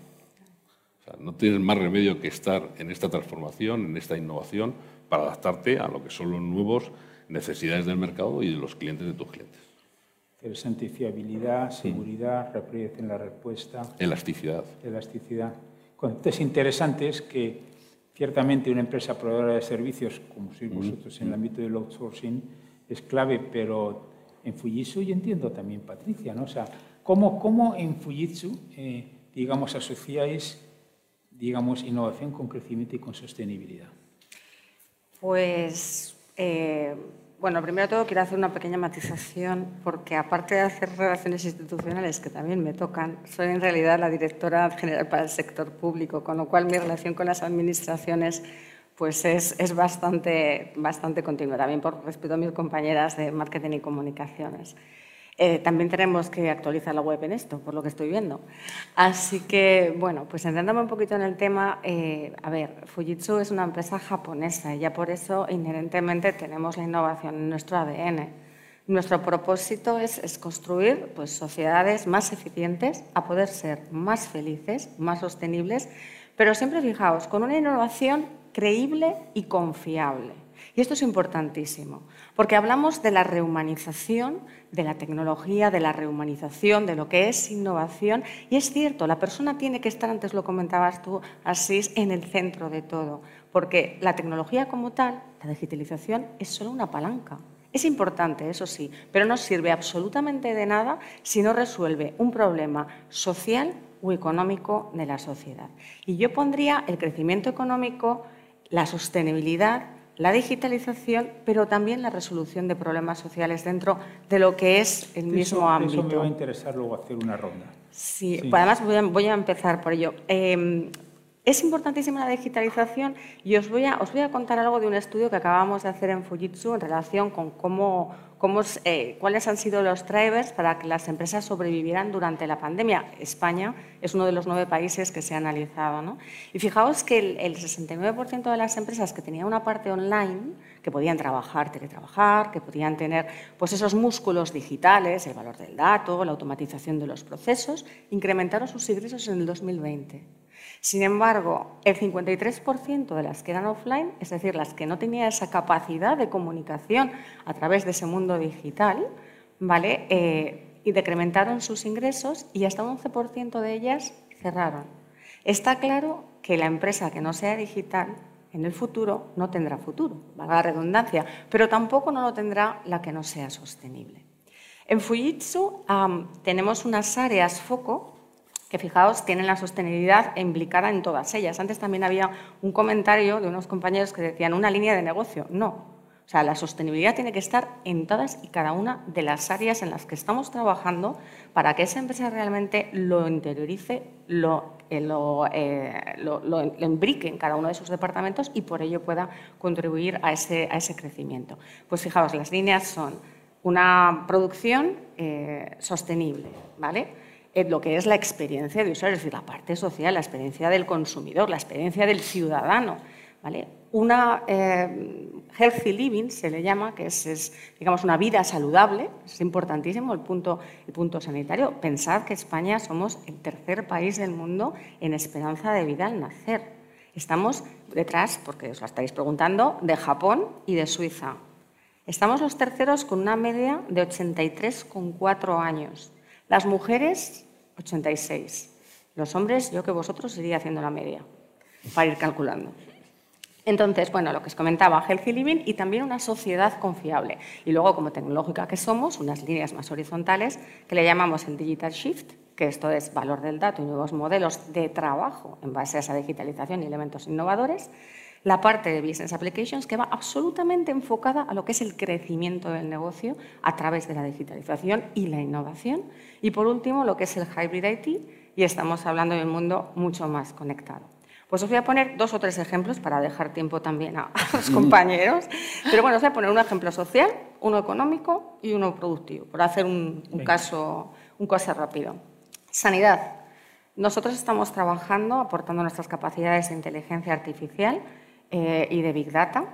O sea, no tienes más remedio que estar en esta transformación, en esta innovación, para adaptarte a lo que son los nuevos necesidades del mercado y de los clientes de tus clientes. Interesante, fiabilidad, seguridad, rapidez en la respuesta. Elasticidad. Elasticidad. Conceptos interesantes que ciertamente una empresa proveedora de servicios, como sois vosotros en el ámbito del outsourcing, es clave, pero en Fujitsu yo entiendo también, Patricia, ¿no? O sea, ¿cómo, cómo en Fujitsu, eh, digamos, asociáis, digamos, innovación con crecimiento y con sostenibilidad? Pues, eh, bueno, primero todo quiero hacer una pequeña matización, porque aparte de hacer relaciones institucionales, que también me tocan, soy en realidad la directora general para el sector público, con lo cual mi relación con las administraciones pues es, es, bastante, bastante continua, también por respeto a mis compañeras de marketing y comunicaciones. Eh, también tenemos que actualizar la web en esto, por lo que estoy viendo. Así que, bueno, pues entrando un poquito en el tema, eh, a ver, Fujitsu es una empresa japonesa y ya por eso inherentemente tenemos la innovación en nuestro ADN. Nuestro propósito es, es construir pues, sociedades más eficientes, a poder ser más felices, más sostenibles, pero siempre fijaos, con una innovación creíble y confiable. Y esto es importantísimo, porque hablamos de la rehumanización de la tecnología, de la rehumanización, de lo que es innovación. Y es cierto, la persona tiene que estar, antes lo comentabas tú, Asís, en el centro de todo, porque la tecnología como tal, la digitalización, es solo una palanca. Es importante, eso sí, pero no sirve absolutamente de nada si no resuelve un problema social o económico de la sociedad. Y yo pondría el crecimiento económico la sostenibilidad, la digitalización, pero también la resolución de problemas sociales dentro de lo que es el mismo ámbito. Eso me va a interesar luego hacer una ronda. Sí, Pues además voy a, empezar por ello. Em, es importantísima la digitalización y os voy, a, os voy a contar algo de un estudio que acabamos de hacer en Fujitsu en relación con cómo eh, cuáles han sido los drivers para que las empresas sobrevivieran durante la pandemia. España es uno de los nueve países que se ha analizado. Y fijaos que el, 69% de las empresas que tenían una parte online, que podían trabajar, teletrabajar, que podían tener pues, esos músculos digitales, el valor del dato, la automatización de los procesos, incrementaron sus ingresos en el 2020. Sin embargo, el 53% de las que eran offline, es decir, las que no tenían esa capacidad de comunicación a través de ese mundo digital, ¿vale? Eh, y decrementaron sus ingresos y hasta un 11% de ellas cerraron. Está claro que la empresa que no sea digital en el futuro no tendrá futuro, valga la redundancia, pero tampoco no lo tendrá la que no sea sostenible. En Fujitsu tenemos unas áreas foco que fijaos, tienen la sostenibilidad implicada en todas ellas. Antes también había un comentario de unos compañeros que decían una línea de negocio. No. O sea, la sostenibilidad tiene que estar en todas y cada una de las áreas en las que estamos trabajando para que esa empresa realmente lo interiorice, lo, eh, eh, lo, embrique en cada uno de sus departamentos y por ello pueda contribuir a ese, a ese crecimiento. Pues fijaos, las líneas son una producción eh, sostenible, ¿vale? Lo que es la experiencia de usuario, es decir, la parte social, la experiencia del consumidor, la experiencia del ciudadano. ¿vale? Una eh, healthy living se le llama, que es, digamos, una vida saludable, es importantísimo el punto, el punto sanitario. Pensad que España somos el tercer país del mundo en esperanza de vida al nacer. Estamos detrás, porque os lo estáis preguntando, de Japón y de Suiza. Estamos los terceros con una media de 83,4 años. Las mujeres, 86. Los hombres, yo que vosotros iría haciendo la media, para ir calculando. Entonces, bueno, lo que os comentaba, Healthy Living y también una sociedad confiable. Y luego, como tecnológica que somos, unas líneas más horizontales que le llamamos el Digital Shift, que esto es valor del dato y nuevos modelos de trabajo en base a esa digitalización y elementos innovadores. La parte de Business Applications que va absolutamente enfocada a lo que es el crecimiento del negocio a través de la digitalización y la innovación. Y por último, lo que es el Hybrid IT y estamos hablando de un mundo mucho más conectado. Pues os voy a poner dos o tres ejemplos para dejar tiempo también a, los compañeros. Pero bueno, os voy a poner un ejemplo social, uno económico y uno productivo, por hacer un, caso, un caso rápido. Sanidad. Nosotros estamos trabajando, aportando nuestras capacidades de inteligencia artificial eh, y de Big Data.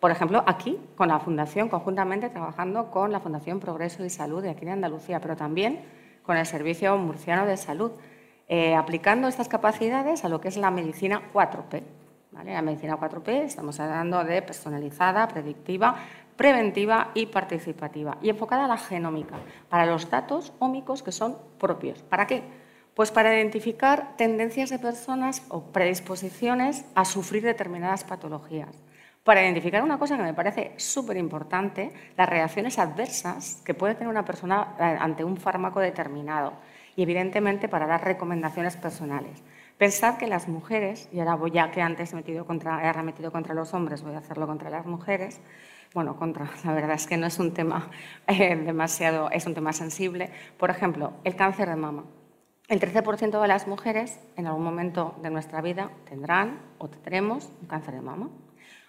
Por ejemplo, aquí, con la Fundación, conjuntamente trabajando con la Fundación Progreso y Salud de aquí de Andalucía, pero también con el Servicio Murciano de Salud eh, aplicando estas capacidades a lo que es la medicina 4P. La medicina 4P estamos hablando de personalizada, predictiva, preventiva y participativa, y enfocada a la genómica, para los datos ómicos que son propios. ¿Para qué? Pues para identificar tendencias de personas o predisposiciones a sufrir determinadas patologías. Para identificar una cosa que me parece súper importante, las reacciones adversas que puede tener una persona eh, ante un fármaco determinado y evidentemente para dar recomendaciones personales. Pensad que las mujeres, y ahora voy ya que antes he, metido contra, he arremetido contra los hombres, voy a hacerlo contra las mujeres, bueno, contra, la verdad es que no es un tema eh, demasiado, es un tema sensible. Por ejemplo, el cáncer de mama. El 13% de las mujeres en algún momento de nuestra vida tendrán o tendremos un cáncer de mama.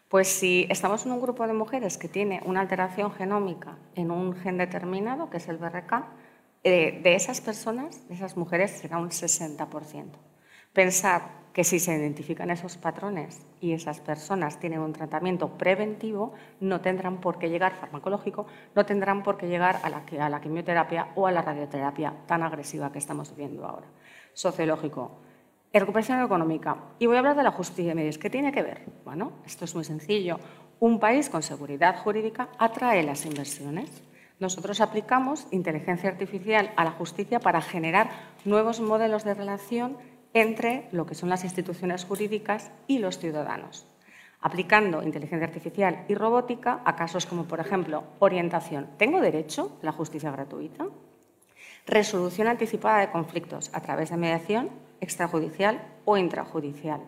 Pues si estamos en un grupo de mujeres que tiene una alteración genómica en un gen determinado, que es el BRCA, eh, de esas personas, de esas mujeres, será un 60%. Pensar que si se identifican esos patrones y esas personas tienen un tratamiento preventivo, no tendrán por qué llegar farmacológico, no tendrán por qué llegar a la, quimioterapia o a la radioterapia tan agresiva que estamos viviendo ahora. Sociológico. Recuperación económica. Y voy a hablar de la justicia de ¿Qué tiene que ver? Bueno, esto es muy sencillo. Un país con seguridad jurídica atrae las inversiones. Nosotros aplicamos inteligencia artificial a la justicia para generar nuevos modelos de relación entre lo que son las instituciones jurídicas y los ciudadanos, aplicando inteligencia artificial y robótica a casos como, por ejemplo, orientación. ¿Tengo derecho a la justicia gratuita? Resolución anticipada de conflictos a través de mediación extrajudicial o intrajudicial.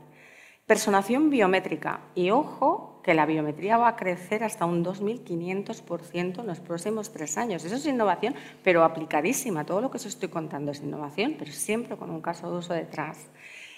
Personación biométrica. Y ojo que la biometría va a crecer hasta un 2.500% en los próximos tres años. Eso es innovación, pero aplicadísima. Todo lo que os estoy contando es innovación, pero siempre con un caso de uso detrás.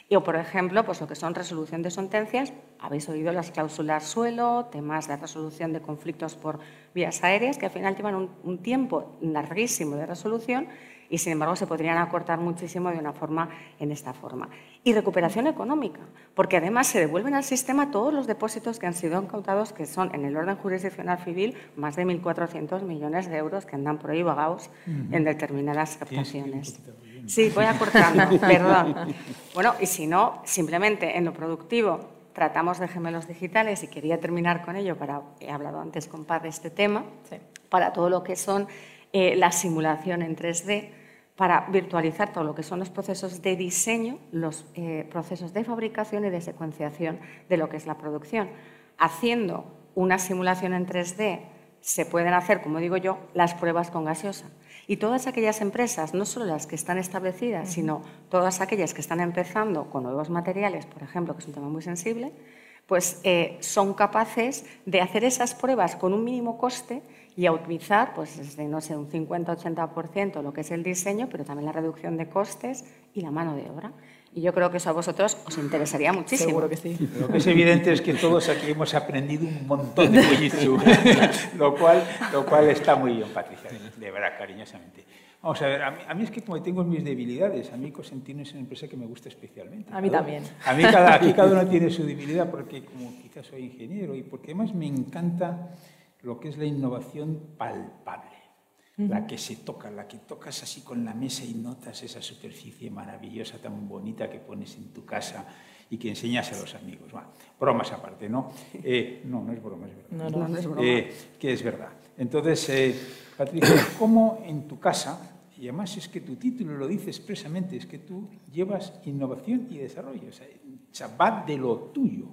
Y, o, por ejemplo, pues lo que son resolución de sentencias, habéis oído las cláusulas suelo, temas de resolución de conflictos por vías aéreas, que al final llevan un, un tiempo larguísimo de resolución y sin embargo se podrían acortar muchísimo de una forma en esta forma. Y recuperación económica, porque además se devuelven al sistema todos los depósitos que han sido incautados, que son en el orden jurisdiccional civil más de 1.400 millones de euros que andan por ahí vagados en determinadas captaciones. Sí, voy acortando, perdón. Bueno, y si no, simplemente en lo productivo tratamos de gemelos digitales y quería terminar con ello, para, he hablado antes con Paz de este tema, para todo lo que son eh, la simulación en 3D, para virtualizar todo lo que son los procesos de diseño, los eh, procesos de fabricación y de secuenciación de lo que es la producción. Haciendo una simulación en 3D se pueden hacer, como digo yo, las pruebas con gaseosa. Y todas aquellas empresas, no solo las que están establecidas, sino todas aquellas que están empezando con nuevos materiales, por ejemplo, que es un tema muy sensible, pues eh, son capaces de hacer esas pruebas con un mínimo coste y a optimizar, pues desde, no sé, un 50-80% lo que es el diseño, pero también la reducción de costes y la mano de obra. Y yo creo que eso a vosotros os interesaría muchísimo. Seguro que sí. Lo que es evidente es que todos aquí hemos aprendido un montón de Fujitsu, lo, cual, lo cual está muy bien, Patricia, de verdad, cariñosamente. Vamos a ver, a mí, es que como tengo mis debilidades, a mí Cosentino es una empresa que me gusta especialmente. A mí también. A mí cada, aquí cada uno tiene su debilidad porque como quizás soy ingeniero y porque además me encanta lo que es la innovación palpable, la que se toca, la que tocas así con la mesa y notas esa superficie maravillosa, tan bonita que pones en tu casa y que enseñas a los amigos. Bueno, bromas aparte, ¿no? Eh, no, no es broma, es verdad. No, no, es broma. Eh, que es verdad. Entonces, eh, Patricia, ¿cómo en tu casa, y además es que tu título lo dice expresamente, es que tú llevas innovación y desarrollo, o sea, va de lo tuyo,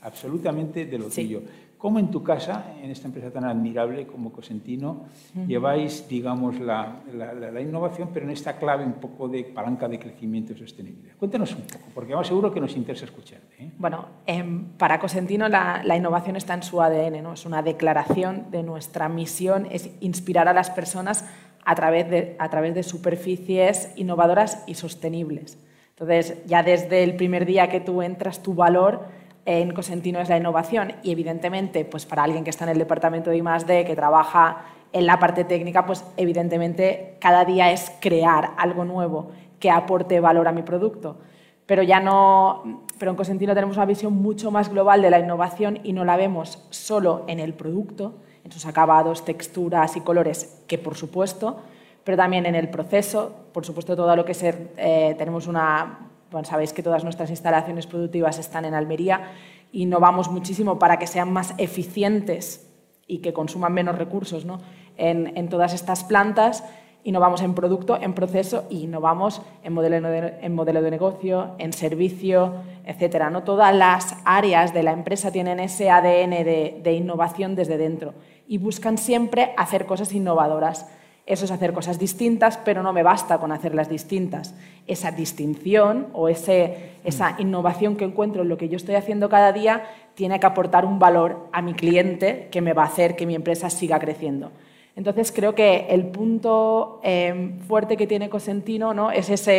absolutamente de lo tuyo. ¿Cómo en tu casa, en esta empresa tan admirable como Cosentino, lleváis, digamos, la, la, innovación, pero en esta clave un poco de palanca de crecimiento y sostenibilidad? Cuéntanos un poco, porque además seguro que nos interesa escucharte. ¿eh? Bueno, em, para Cosentino la, innovación está en su ADN, ¿no? es una declaración de nuestra misión, es inspirar a las personas a través de, a través de superficies innovadoras y sostenibles. Entonces, ya desde el primer día que tú entras, tu valor en Cosentino es la innovación y evidentemente pues para alguien que está en el departamento de I+D que trabaja en la parte técnica pues evidentemente cada día es crear algo nuevo que aporte valor a mi producto. Pero ya no pero en Cosentino tenemos una visión mucho más global de la innovación y no la vemos solo en el producto en sus acabados texturas y colores que por supuesto pero también en el proceso por supuesto todo lo que ser eh, tenemos una sabéis que todas nuestras instalaciones productivas están en Almería, innovamos muchísimo para que sean más eficientes y que consuman menos recursos ¿no? en, todas estas plantas. Innovamos en producto, en proceso y innovamos en modelo de, en modelo de negocio, en servicio, etc. ¿no? Todas las áreas de la empresa tienen ese ADN de innovación desde dentro y buscan siempre hacer cosas innovadoras. Eso es hacer cosas distintas, pero no me basta con hacerlas distintas. Esa distinción o ese, esa innovación que encuentro en lo que yo estoy haciendo cada día tiene que aportar un valor a mi cliente que me va a hacer que mi empresa siga creciendo. Entonces creo que el punto eh, fuerte que tiene Cosentino ¿no? es esa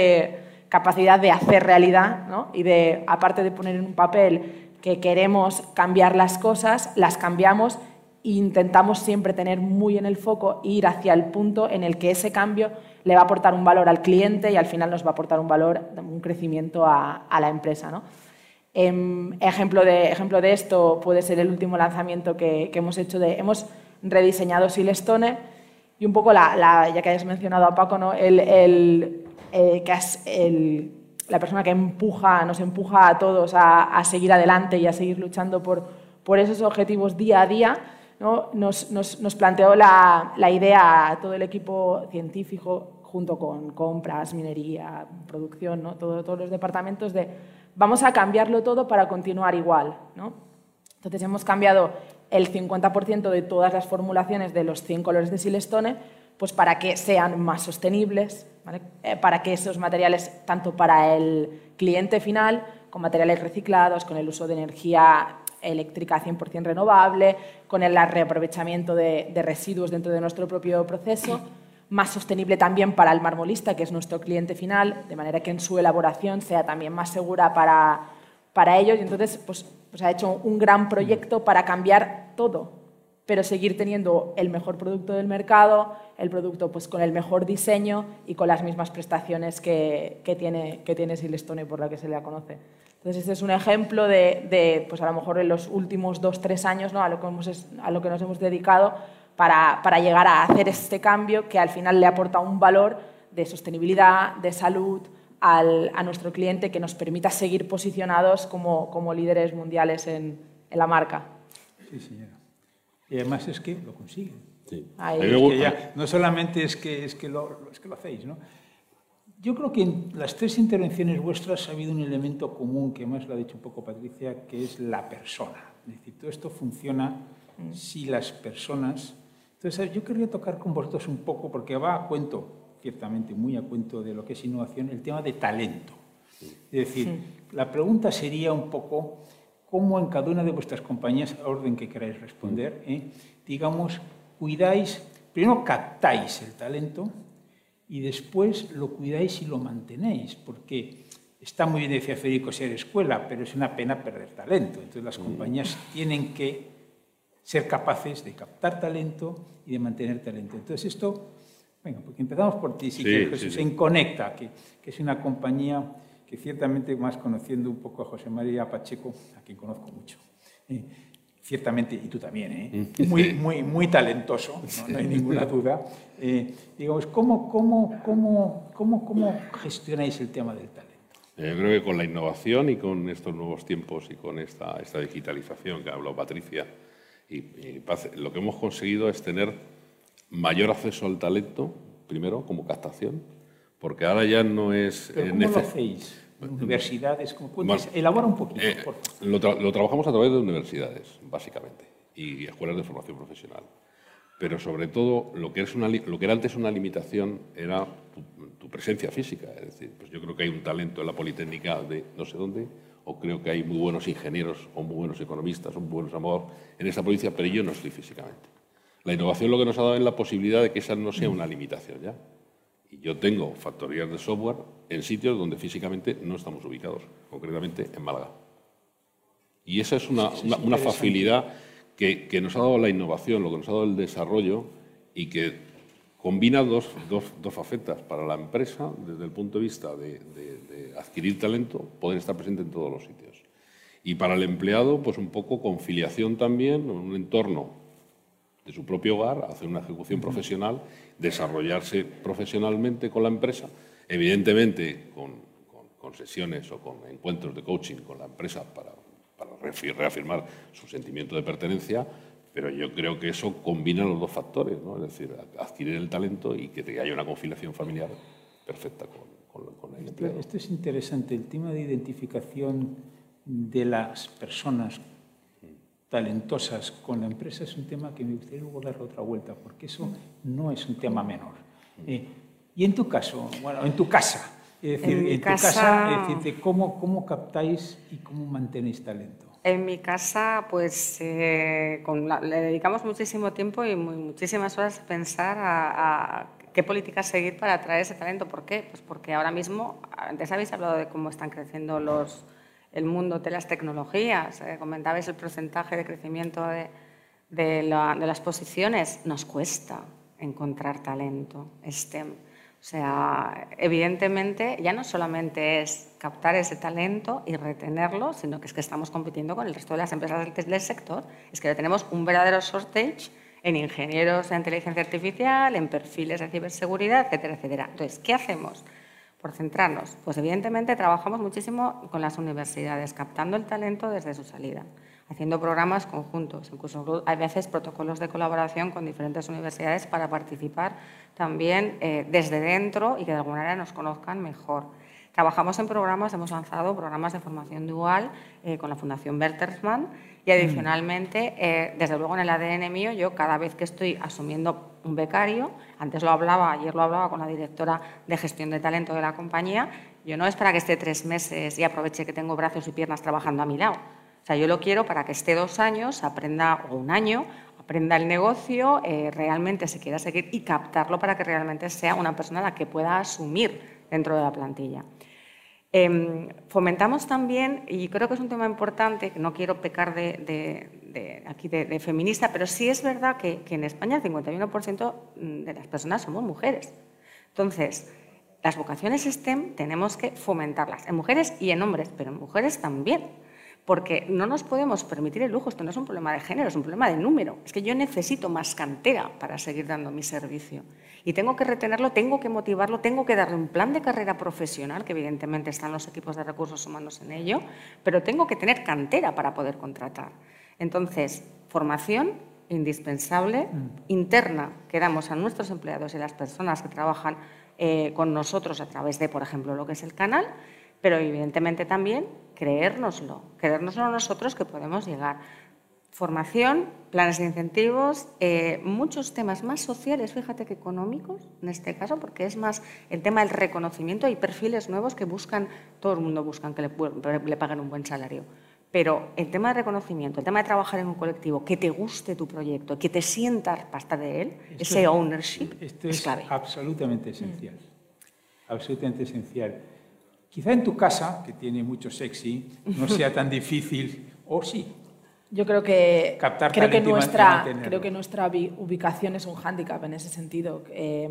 capacidad de hacer realidad ¿no? y de, aparte de poner en un papel que queremos cambiar las cosas, las cambiamos intentamos siempre tener muy en el foco e ir hacia el punto en el que ese cambio le va a aportar un valor al cliente y al final nos va a aportar un valor, un crecimiento a, la empresa. ¿no? Em, ejemplo, de, ejemplo de esto puede ser el último lanzamiento que, hemos hecho. De, hemos rediseñado Silestone y un poco, la, ya que hayas mencionado a Paco, ¿no? el, el, eh, que es el, la persona que empuja, nos empuja a todos a, a seguir adelante y a seguir luchando por, por esos objetivos día a día nos, planteó la, idea a todo el equipo científico, junto con compras, minería, producción, ¿no? todos los departamentos, de vamos a cambiarlo todo para continuar igual. Entonces hemos cambiado el 50% de todas las formulaciones de los 100 colores de Silestone pues para que sean más sostenibles, eh, para que esos materiales, tanto para el cliente final, con materiales reciclados, con el uso de energía eléctrica 100% renovable, con el reaprovechamiento de, residuos dentro de nuestro propio proceso, más sostenible también para el marmolista, que es nuestro cliente final, de manera que en su elaboración sea también más segura para, para ellos. Y entonces, pues, pues ha hecho un gran proyecto para cambiar todo, pero seguir teniendo el mejor producto del mercado, el producto pues, con el mejor diseño y con las mismas prestaciones que, que tiene, que tiene Silestone por la que se le conoce. Entonces, este es un ejemplo de, pues a lo mejor en los últimos dos, tres años, ¿no? a, lo que a lo que nos hemos dedicado para, para, llegar a hacer este cambio que al final le aporta un valor de sostenibilidad, de salud al, a nuestro cliente que nos permita seguir posicionados como, como líderes mundiales en, en, la marca. Sí, señora. Y además es que lo consiguen. Sí. no solamente es que, es que, lo, es que lo hacéis, ¿no? Yo creo que en las tres intervenciones vuestras ha habido un elemento común, que más lo ha dicho un poco Patricia, que es la persona. Es decir, todo esto funciona si las personas... Entonces, yo querría tocar con vosotros un poco, porque va a cuento, ciertamente muy a cuento de lo que es innovación, el tema de talento. Es decir, la pregunta sería un poco cómo en cada una de vuestras compañías, a orden que queráis responder, ¿eh? digamos, cuidáis, primero captáis el talento, y después lo cuidáis y lo mantenéis, porque está muy bien, decía Federico, ser escuela, pero es una pena perder talento. Entonces las compañías tienen que ser capaces de captar talento y de mantener talento. Entonces esto, bueno, porque empezamos por ti, si Jesús, en Conecta, que, que, es una compañía que ciertamente más conociendo un poco a José María Pacheco, a quien conozco mucho, eh, ciertamente, y tú también, ¿eh? Mm. muy, muy, muy talentoso, no, hay ninguna duda. Eh, digamos, ¿cómo, cómo, cómo, cómo, ¿cómo gestionáis el tema del talento? Yo creo que con la innovación y con estos nuevos tiempos y con esta, esta digitalización que ha hablado Patricia, y, lo que hemos conseguido es tener mayor acceso al talento, primero como captación, porque ahora ya no es... ¿Pero ¿Cómo lo hacéis? ¿Universidades? elabora un poquito, eh, Lo, lo trabajamos a través de universidades, básicamente, y escuelas de formación profesional pero sobre todo lo que, es una, lo que era antes una limitación era tu, presencia física. Es decir, pues yo creo que hay un talento en la Politécnica de no sé dónde, o creo que hay muy buenos ingenieros, o muy buenos economistas, o muy buenos amor en esa provincia, pero yo no estoy físicamente. La innovación lo que nos ha dado es la posibilidad de que esa no sea una limitación ya. Y yo tengo factorías de software en sitios donde físicamente no estamos ubicados, concretamente en Málaga. Y esa es una, una facilidad que, nos ha dado la innovación, lo que nos ha dado el desarrollo y que combina dos, facetas. Para la empresa, desde el punto de vista de, adquirir talento, poder estar presente en todos los sitios. Y para el empleado, pues un poco conciliación también, un entorno de su propio hogar, hacer una ejecución profesional, desarrollarse profesionalmente con la empresa, evidentemente con, con sesiones o con encuentros de coaching con la empresa para para reafirmar su sentimiento de pertenencia, pero yo creo que eso combina los dos factores, ¿no? es decir, adquirir el talento y que haya una conciliación familiar perfecta con, con, el esto, esto es interesante, el tema de identificación de las personas talentosas con la empresa es un tema que me gustaría luego darle otra vuelta, porque eso no es un tema menor. Eh, y en tu caso, bueno, en tu casa, es decir, en, tu casa, ¿cómo, ¿cómo, captáis y cómo mantenéis talento? En mi casa, pues eh, le dedicamos muchísimo tiempo y muchísimas horas a pensar a, qué políticas seguir para atraer ese talento. ¿Por qué? Pues porque ahora mismo, antes habéis hablado de cómo están creciendo los, el mundo de las tecnologías, eh, comentabais el porcentaje de crecimiento de, de, de las posiciones. Nos cuesta encontrar talento STEM. O sea, evidentemente ya no solamente es captar ese talento y retenerlo, sino que es que estamos compitiendo con el resto de las empresas del sector. Es que tenemos un verdadero shortage en ingenieros de inteligencia artificial, en perfiles de ciberseguridad, etcétera, etcétera. Entonces, ¿qué hacemos? Por centrarnos, pues evidentemente trabajamos muchísimo con las universidades, captando el talento desde su salida haciendo programas conjuntos, incluso hay veces protocolos de colaboración con diferentes universidades para participar también eh, desde dentro y que de alguna manera nos conozcan mejor. Trabajamos en programas, hemos lanzado programas de formación dual eh, con la Fundación Bertelsmann y adicionalmente, eh, desde luego en el ADN mío, yo cada vez que estoy asumiendo un becario, antes lo hablaba, ayer lo hablaba con la directora de gestión de talento de la compañía, yo no es para que esté tres meses y aproveche que tengo brazos y piernas trabajando a mi lado sea, yo lo quiero para que esté dos años, aprenda, o un año, aprenda el negocio, eh, realmente se quiera seguir y captarlo para que realmente sea una persona la que pueda asumir dentro de la plantilla. Em, fomentamos también, y creo que es un tema importante, no quiero pecar de, aquí de, feminista, pero sí es verdad que, que en España el 51% de las personas somos mujeres. Entonces, las vocaciones STEM tenemos que fomentarlas, en mujeres y en hombres, pero en mujeres también porque no nos podemos permitir el lujo, esto no es un problema de género, es un problema de número. Es que yo necesito más cantera para seguir dando mi servicio. Y tengo que retenerlo, tengo que motivarlo, tengo que darle un plan de carrera profesional, que evidentemente están los equipos de recursos humanos en ello, pero tengo que tener cantera para poder contratar. Entonces, formación indispensable, mm. interna, que damos a nuestros empleados y a las personas que trabajan eh, con nosotros a través de, por ejemplo, lo que es el canal, pero evidentemente también creérnoslo, creérnoslo nosotros que podemos llegar. Formación, planes de incentivos, eh, muchos temas más sociales, fíjate que económicos en este caso, porque es más el tema del reconocimiento. Hay perfiles nuevos que buscan, todo el mundo busca que le, le paguen un buen salario. Pero el tema de reconocimiento, el tema de trabajar en un colectivo, que te guste tu proyecto, que te sientas parte de él, ese ownership, esto es, absolutamente esencial. Absolutamente esencial. Quizá en tu casa, que tiene mucho sexy, no sea tan difícil, o sí. Yo creo que, creo que, nuestra, creo que nuestra ubicación es un hándicap en ese sentido. Eh,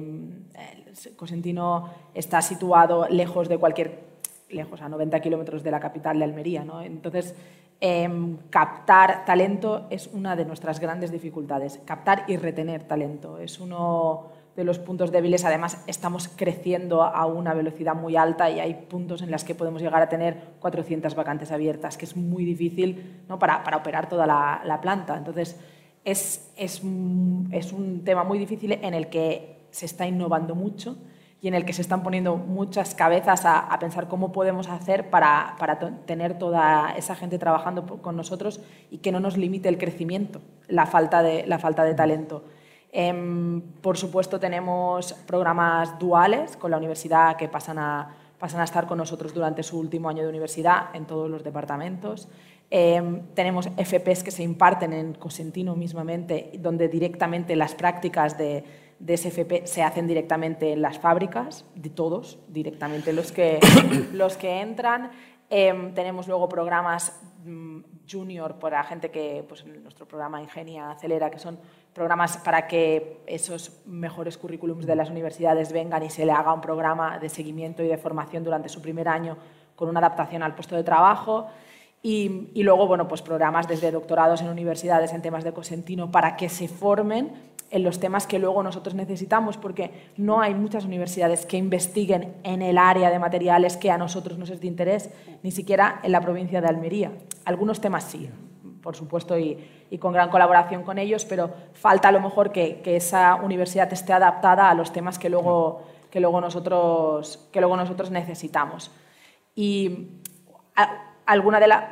Cosentino está situado lejos de cualquier, lejos, a 90 kilómetros de la capital de Almería. ¿no? Entonces, em, captar talento es una de nuestras grandes dificultades. Captar y retener talento es uno de los puntos débiles. Además, estamos creciendo a una velocidad muy alta y hay puntos en los que podemos llegar a tener 400 vacantes abiertas, que es muy difícil ¿no? para, para, operar toda la, la planta. Entonces, es, es, es un tema muy difícil en el que se está innovando mucho y en el que se están poniendo muchas cabezas a, a pensar cómo podemos hacer para, para tener toda esa gente trabajando con nosotros y que no nos limite el crecimiento, la falta de, la falta de talento. Eh, por supuesto, tenemos programas duales con la universidad que pasan a, pasan a estar con nosotros durante su último año de universidad en todos los departamentos. Eh, tenemos FPs que se imparten en Cosentino mismamente, donde directamente las prácticas de, de ese FP se hacen directamente en las fábricas, de todos, directamente los que, los que entran. Eh, tenemos luego programas mmm, junior para gente que, pues nuestro programa Ingenia Acelera, que son programas para que esos mejores currículums de las universidades vengan y se le haga un programa de seguimiento y de formación durante su primer año con una adaptación al puesto de trabajo. Y, y luego, bueno, pues programas desde doctorados en universidades en temas de cosentino para que se formen en los temas que luego nosotros necesitamos, porque no hay muchas universidades que investiguen en el área de materiales que a nosotros nos es de interés, ni siquiera en la provincia de Almería. Algunos temas sí, por supuesto, y, con gran colaboración con ellos, pero falta a lo mejor que, esa universidad esté adaptada a los temas que luego, que luego, nosotros, que luego nosotros necesitamos. Y alguna de las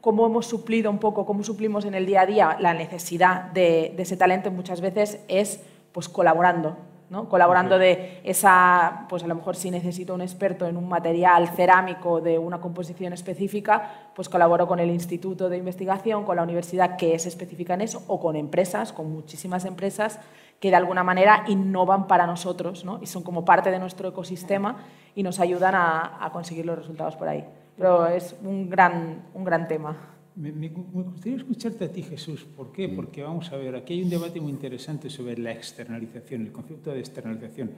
cómo hemos suplido un poco, cómo suplimos en el día a día la necesidad de, de ese talento muchas veces es pues colaborando, ¿no? colaborando de esa, pues a lo mejor si necesito un experto en un material cerámico de una composición específica, pues colaboro con el instituto de investigación, con la universidad que es específica en eso, o con empresas, con muchísimas empresas que de alguna manera innovan para nosotros ¿no? y son como parte de nuestro ecosistema y nos ayudan a, a conseguir los resultados por ahí pero es un gran, un gran tema. Me, gustaría escucharte a ti, Jesús. ¿Por qué? Mm. Porque vamos a ver, aquí hay un debate muy interesante sobre la externalización, el concepto de externalización.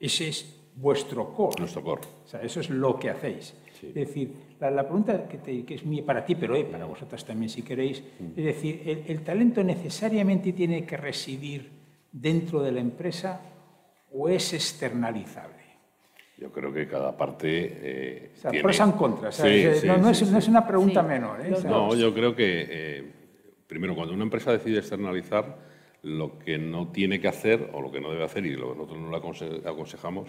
Ese es vuestro core. Nuestro core. O sea, eso es lo que hacéis. Sí. Es decir, la, la pregunta que, te, que, es mía para ti, pero eh, para vosotras también si queréis, mm. es decir, el, el talento necesariamente tiene que residir dentro de la empresa o es externalizable? Yo creo que cada parte. Eh, o sea, tiene... pros contras. Sí, sí, no, no, es, no, es, una pregunta menor. ¿eh? No, yo creo que, eh, primero, cuando una empresa decide externalizar, lo que no tiene que hacer, o lo que no debe hacer, y lo que nosotros no le aconsejamos,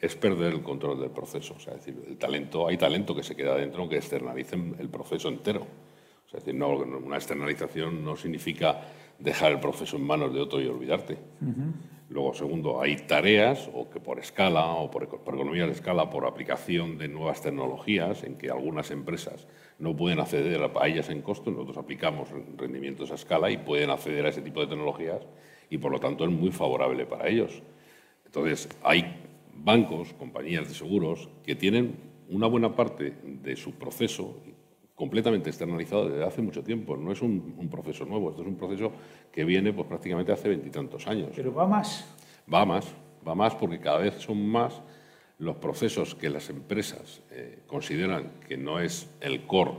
es perder el control del proceso. O sea, es decir, el talento, hay talento que se queda dentro que externalicen el proceso entero. O sea, es decir, no, una externalización no significa dejar el proceso en manos de otro y olvidarte. Uh -huh. Luego, segundo, hay tareas o que por escala o por, por, economía de escala, por aplicación de nuevas tecnologías, en que algunas empresas no pueden acceder a ellas en costo, nosotros aplicamos rendimientos a escala y pueden acceder a ese tipo de tecnologías y por lo tanto es muy favorable para ellos. Entonces, hay bancos, compañías de seguros que tienen una buena parte de su proceso completamente externalizado desde hace mucho tiempo. No es un, un, proceso nuevo, esto es un proceso que viene pues, prácticamente hace veintitantos años. Pero va más. Va más, va más porque cada vez son más los procesos que las empresas eh, consideran que no es el core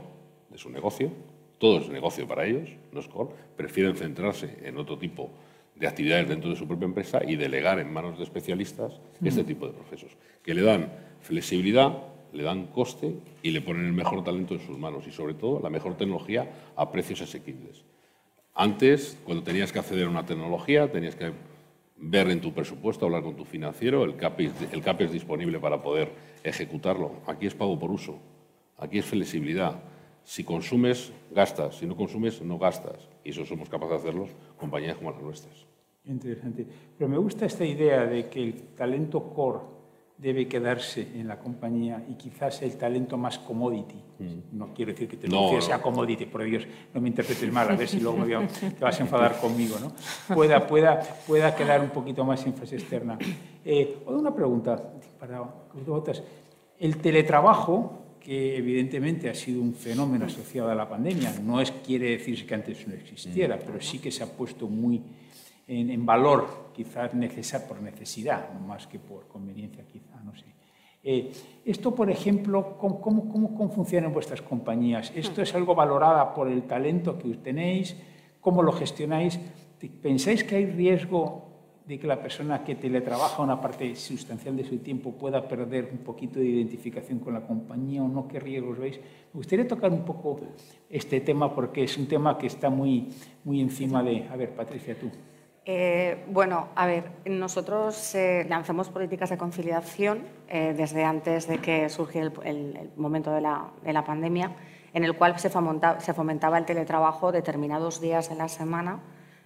de su negocio, todo es negocio para ellos, no es core, prefieren centrarse en otro tipo de actividades dentro de su propia empresa y delegar en manos de especialistas mm. este tipo de procesos, que le dan flexibilidad, le dan coste y le ponen el mejor talento en sus manos y, sobre todo, la mejor tecnología a precios asequibles. Antes, cuando tenías que acceder a una tecnología, tenías que ver en tu presupuesto, hablar con tu financiero, el CAPES, el disponible para poder ejecutarlo. Aquí es pago por uso, aquí es flexibilidad. Si consumes, gastas, si no consumes, no gastas. Y eso somos capaces de hacerlos compañías como las nuestras. Interesante. Pero me gusta esta idea de que el talento core debe quedarse en la compañía y quizás el talento más commodity. Mm. No quiero decir que te no, sea no. commodity, por Dios, no me interpretes mal, a ver si luego me te vas a enfadar conmigo, ¿no? Pueda, pueda, pueda quedar un poquito más en fase externa. Eh, una pregunta para vosotras. El teletrabajo, que evidentemente ha sido un fenómeno asociado a la pandemia, no es, quiere decir que antes no existiera, pero sí que se ha puesto muy en, en valor, quizás necesar por necesidad, más que por conveniencia, quizá, no sé. Eh, esto, por ejemplo, ¿cómo, cómo, ¿cómo, funcionan vuestras compañías? ¿Esto es algo valorada por el talento que tenéis? ¿Cómo lo gestionáis? ¿Pensáis que hay riesgo de que la persona que teletrabaja una parte sustancial de su tiempo pueda perder un poquito de identificación con la compañía o no? ¿Qué riesgos veis? Me gustaría tocar un poco este tema porque es un tema que está muy, muy encima de... A ver, Patricia, tú. Eh, bueno, a ver, nosotros eh, lanzamos políticas de conciliación eh, desde antes de que surgiera el, momento de la, de la, pandemia, en el cual se fomentaba, el teletrabajo determinados días de la semana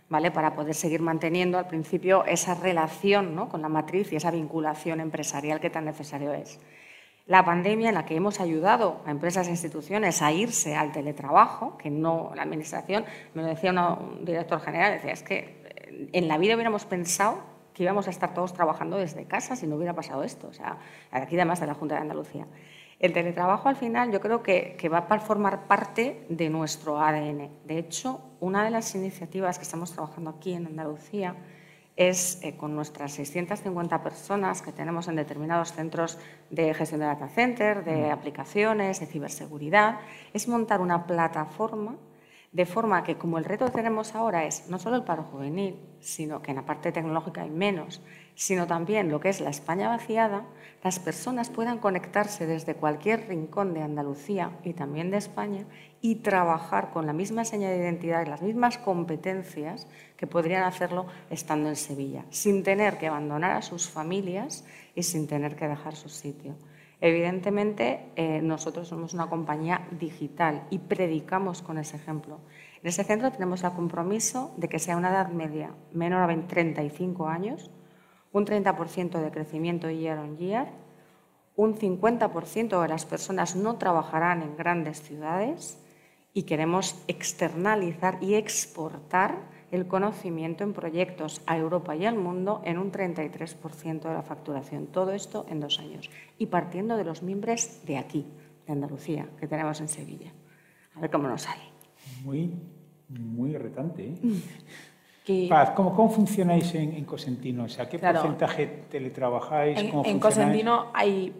¿vale? para poder seguir manteniendo al principio esa relación ¿no? con la matriz y esa vinculación empresarial que tan necesario es. La pandemia en la que hemos ayudado a empresas e instituciones a irse al teletrabajo, que no la Administración, me lo decía un director general, decía, es que en la vida hubiéramos pensado que íbamos a estar todos trabajando desde casa si no hubiera pasado esto, o sea, aquí además de la Junta de Andalucía. El teletrabajo al final yo creo que, va a formar parte de nuestro ADN. De hecho, una de las iniciativas que estamos trabajando aquí en Andalucía es eh, con nuestras 650 personas que tenemos en determinados centros de gestión de data center, de mm. aplicaciones, de ciberseguridad, es montar una plataforma de forma que como el reto que tenemos ahora es no solo el paro juvenil, sino que en la parte tecnológica hay menos, sino también lo que es la España vaciada, las personas puedan conectarse desde cualquier rincón de Andalucía y también de España y trabajar con la misma señal de identidad y las mismas competencias que podrían hacerlo estando en Sevilla, sin tener que abandonar a sus familias y sin tener que dejar su sitio. Evidentemente, eh, nosotros somos una compañía digital y predicamos con ese ejemplo. En ese centro tenemos el compromiso de que sea una edad media menor a 35 años, un 30% de crecimiento year on year, un 50% de las personas no trabajarán en grandes ciudades y queremos externalizar y exportar el conocimiento en proyectos a Europa y al mundo en un 33% de la facturación. Todo esto en dos años. Y partiendo de los miembros de aquí, de Andalucía, que tenemos en Sevilla. A ver cómo nos sale. Muy, muy retante. ¿eh? Paz, ¿cómo, funcionáis en, Cosentino? O sea, ¿qué porcentaje teletrabajáis? En, en Cosentino hay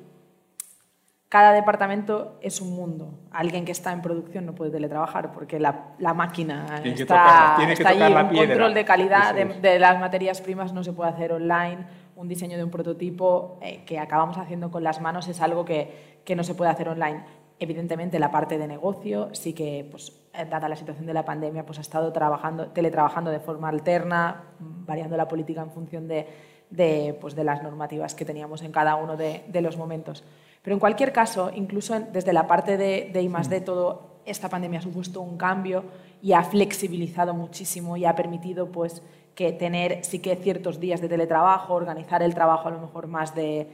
cada departamento es un mundo. Alguien que está en producción no puede teletrabajar porque la, máquina está, allí. un control de calidad de, las materias primas no se puede hacer online. Un diseño de un prototipo eh, que acabamos haciendo con las manos es algo que, no se puede hacer online. Evidentemente, la parte de negocio sí que, pues, eh, dada la situación de la pandemia, pues, ha estado trabajando, teletrabajando de forma alterna, variando la política en función de, pues, de las normativas que teníamos en cada uno de los momentos. Pero en cualquier caso, incluso desde la parte de, de I+.D., todo esta pandemia ha supuesto un cambio y ha flexibilizado muchísimo y ha permitido pues, que tener sí que ciertos días de teletrabajo, organizar el trabajo a lo mejor más de,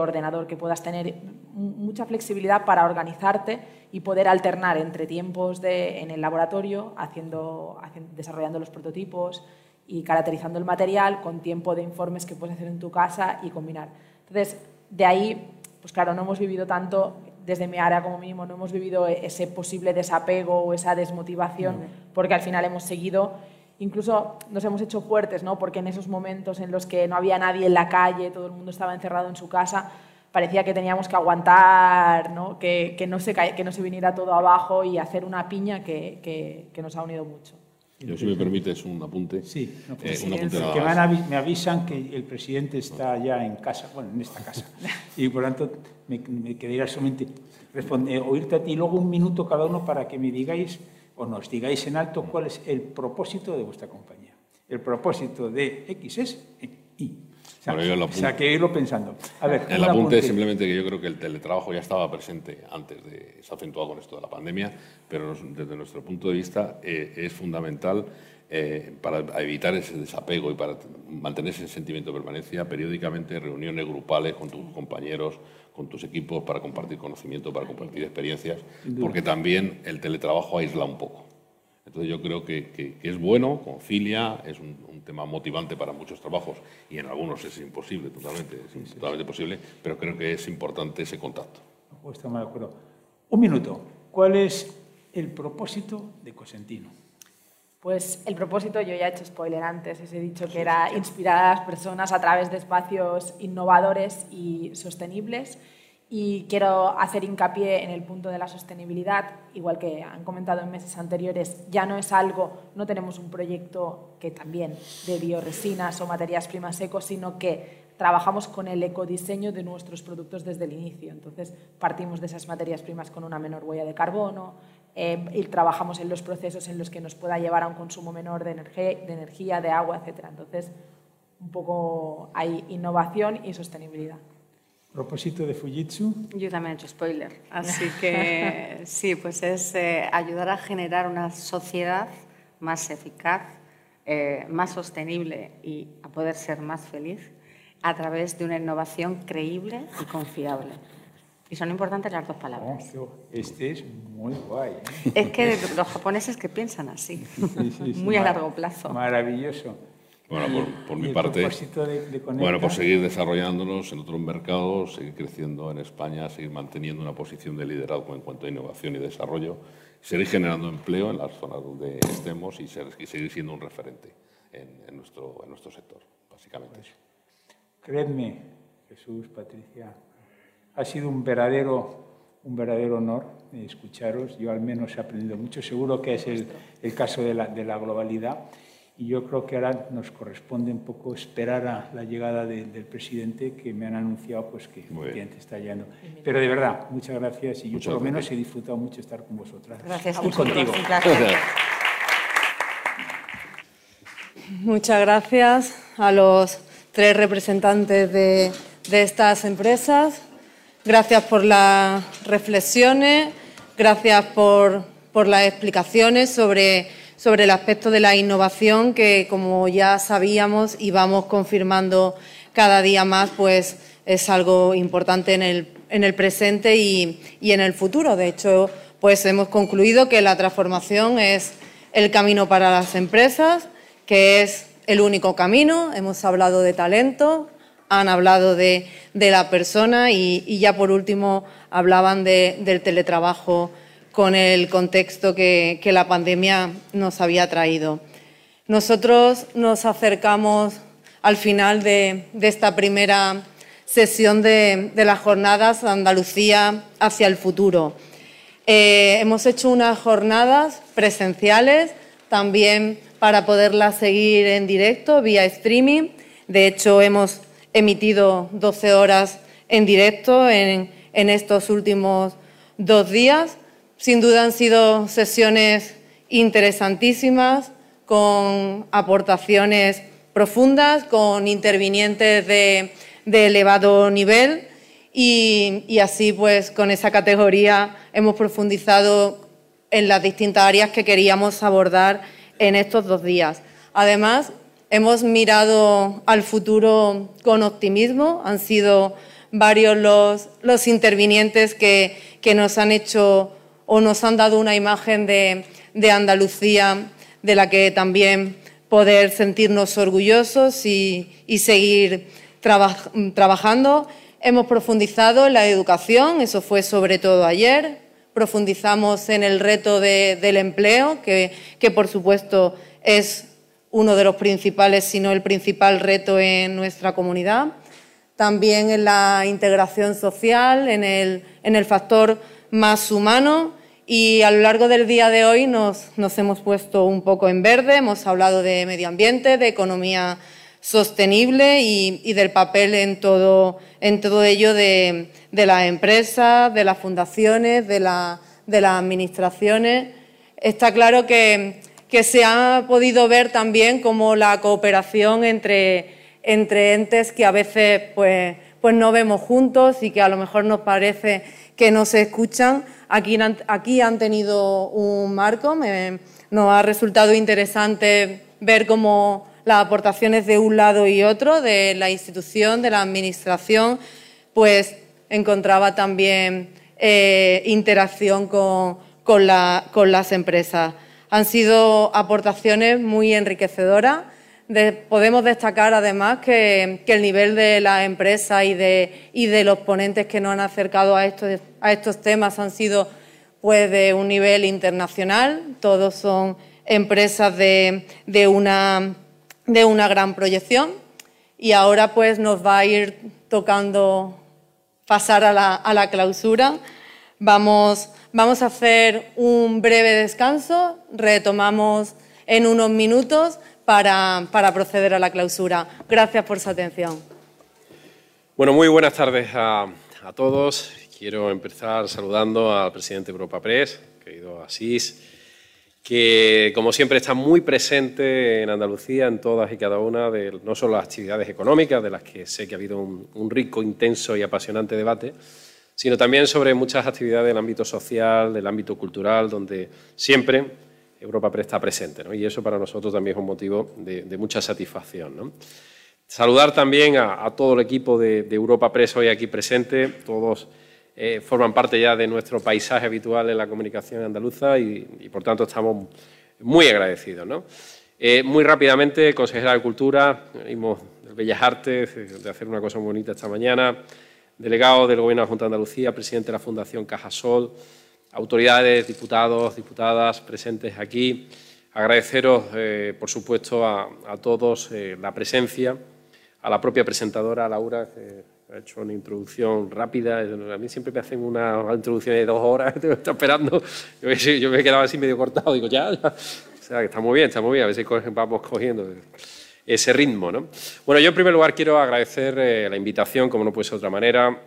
ordenador, que puedas tener mucha flexibilidad para organizarte y poder alternar entre tiempos de, en el laboratorio, haciendo, desarrollando los prototipos y caracterizando el material con tiempo de informes que puedes hacer en tu casa y combinar. Entonces, de ahí pues claro, no hemos vivido tanto, desde mi área como mínimo, no hemos vivido ese posible desapego o esa desmotivación, porque al final hemos seguido, incluso nos hemos hecho fuertes, ¿no? porque en esos momentos en los que no había nadie en la calle, todo el mundo estaba encerrado en su casa, parecía que teníamos que aguantar, ¿no? Que, no se, que no se viniera todo abajo y hacer una piña que nos ha unido mucho. Yo, si me permites, un apunte. Sí, eh, un apunte que me, avisan que el presidente está ya en casa, bueno, en esta casa. Y por lo tanto, me, me quedaría solamente responder, oírte a ti luego un minuto cada uno para que me digáis o nos digáis en alto cuál es el propósito de vuestra compañía. El propósito de X es O sea, que irlo pensando. A ver, el apunte es simplemente que yo creo que el teletrabajo ya estaba presente antes de, se ha acentuado con esto de la pandemia, pero desde nuestro punto de vista eh, es fundamental eh, para evitar ese desapego y para mantener ese sentimiento de permanencia, periódicamente reuniones grupales con tus compañeros, con tus equipos para compartir conocimiento, para compartir experiencias, porque también el teletrabajo aísla un poco. Entonces yo creo que, es bueno, concilia, es un, tema motivante para muchos trabajos y en algunos es imposible totalmente, es totalmente posible, pero creo que es importante ese contacto. Estamos de acuerdo. Un minuto. ¿Cuál es el propósito de Cosentino? Pues el propósito, yo ya he hecho spoiler antes, os he dicho que era inspirar a las personas a través de espacios innovadores y sostenibles Y quiero hacer hincapié en el punto de la sostenibilidad, igual que han comentado en meses anteriores, ya no es algo, no tenemos un proyecto que también de bioresinas o materias primas secos, sino que trabajamos con el ecodiseño de nuestros productos desde el inicio. Entonces, partimos de esas materias primas con una menor huella de carbono eh, y trabajamos en los procesos en los que nos pueda llevar a un consumo menor de de, energía, de agua, etc. Entonces, un poco hay innovación y sostenibilidad propósito de Fujitsu. Yo también he hecho spoiler, así que sí, pues es eh, ayudar a generar una sociedad más eficaz, eh, más sostenible y a poder ser más feliz a través de una innovación creíble y confiable. Y son importantes las dos palabras. Oh, este es muy guay. ¿eh? Es que los japoneses que piensan así, muy a largo plazo. Maravilloso. Bueno, por, mi parte, bueno, por seguir desarrollándonos en otros mercados, seguir creciendo en España, seguir manteniendo una posición de liderazgo en cuanto a innovación y desarrollo, seguir generando empleo en las zonas donde estemos y, seguir siendo un referente en, nuestro, en nuestro sector, básicamente. Pues, creedme, Jesús, Patricia, ha sido un verdadero, un verdadero honor escucharos. Yo al menos he aprendido mucho. Seguro que es el, el caso de la, de la globalidad. Y yo creo que ahora nos corresponde un poco esperar a la llegada del presidente, que me han anunciado pues, que efectivamente está llegando. Pero de verdad, muchas gracias y yo por lo menos he disfrutado mucho estar con vosotras. Gracias. Y contigo. Muchas gracias a los tres representantes de, de estas empresas. Gracias por las reflexiones, gracias por, por las explicaciones sobre sobre el aspecto de la innovación que, como ya sabíamos y vamos confirmando cada día más, pues es algo importante en el, en el presente y, en el futuro. De hecho, pues hemos concluido que la transformación es el camino para las empresas, que es el único camino. Hemos hablado de talento, han hablado de, la persona y, ya por último hablaban de, del teletrabajo con el contexto que, la pandemia nos había traído. Nosotros nos acercamos al final de, esta primera sesión de, las jornadas Andalucía hacia el futuro. Eh, hemos hecho unas jornadas presenciales también para poderlas seguir en directo vía streaming. De hecho, hemos emitido 12 horas en directo en estos últimos dos días sin duda han sido sesiones interesantísimas, con aportaciones profundas, con intervinientes de, elevado nivel y, así pues con esa categoría hemos profundizado en las distintas áreas que queríamos abordar en estos dos días. Además, hemos mirado al futuro con optimismo, han sido varios los, intervinientes que nos han hecho o nos han dado una imagen de, Andalucía de la que también poder sentirnos orgullosos y, seguir trabajando. Hemos profundizado en la educación, eso fue sobre todo ayer. Profundizamos en el reto del empleo, que, que, por supuesto es uno de los principales, si no el principal reto en nuestra comunidad. También en la integración social, en el, en el factor más humano y a lo largo del día de hoy nos, hemos puesto un poco en verde, hemos hablado de medio ambiente, de economía sostenible y, del papel en todo, en todo ello de, las empresas, de las fundaciones, de, las administraciones. Está claro que, se ha podido ver también como la cooperación entre, entre entes que a veces pues, pues no vemos juntos y que a lo mejor nos parece que no se escuchan, Aquí, aquí han tenido un marco, nos ha resultado interesante ver cómo las aportaciones de un lado y otro, de la institución, de la administración, pues encontraba también eh, interacción con, con, las empresas. Han sido aportaciones muy enriquecedoras. Podemos destacar además que, el nivel de la empresa y de, y de los ponentes que nos han acercado a estos a estos temas han sido pues, de un nivel internacional, todos son empresas de, una, de una gran proyección. Y ahora pues nos va a ir tocando pasar a la, clausura. Vamos, vamos a hacer un breve descanso, retomamos en unos minutos para, para proceder a la clausura. Gracias por su atención. Bueno, muy buenas tardes a, a todos. Quiero empezar saludando al presidente de Europa Press, querido Asís, que como siempre está muy presente en Andalucía en todas y cada una de no solo las actividades económicas, de las que sé que ha habido un, rico, intenso y apasionante debate, sino también sobre muchas actividades del ámbito social, del ámbito cultural, donde siempre Europa está presente. Y eso para nosotros también es un motivo de, mucha satisfacción. Saludar también a, todo el equipo de, Europa Press hoy aquí presente, todos eh, forman parte ya de nuestro paisaje habitual en la comunicación andaluza y, por tanto estamos muy agradecidos. Eh, muy rápidamente, consejera de Cultura, venimos Bellas Artes, de hacer una cosa muy bonita esta mañana, delegado del Gobierno de la Junta de Andalucía, presidente de la Fundación Cajasol, autoridades, diputados, diputadas presentes aquí. Agradeceros, eh, por supuesto, a, todos la presencia, a la propia presentadora, Laura, ha hecho una introducción rápida. A mí siempre me hacen una, introducción de dos horas, estoy esperando. Yo, me quedaba así medio cortado, digo, ya, O sea, que está muy bien, está muy bien, a ver si vamos cogiendo ese ritmo. ¿no? Bueno, yo en primer lugar quiero agradecer eh, la invitación, como no puede ser de otra manera.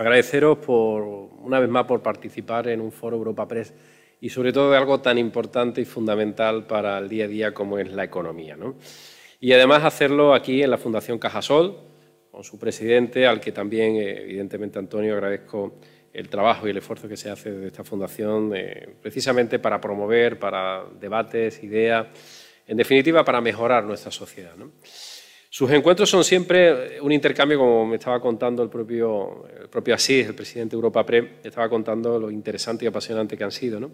Agradeceros por, una vez más por participar en un foro Europa Press y sobre todo de algo tan importante y fundamental para el día a día como es la economía. ¿no? Y además hacerlo aquí en la Fundación Cajasol, con su presidente, al que también, eh, evidentemente, Antonio, agradezco el trabajo y el esfuerzo que se hace desde esta fundación, eh, precisamente para promover, para debates, ideas, en definitiva, para mejorar nuestra sociedad. Sus encuentros son siempre un intercambio, como me estaba contando el propio, el propio Asís, el presidente de Europa Pre, estaba contando lo interesante y apasionante que han sido.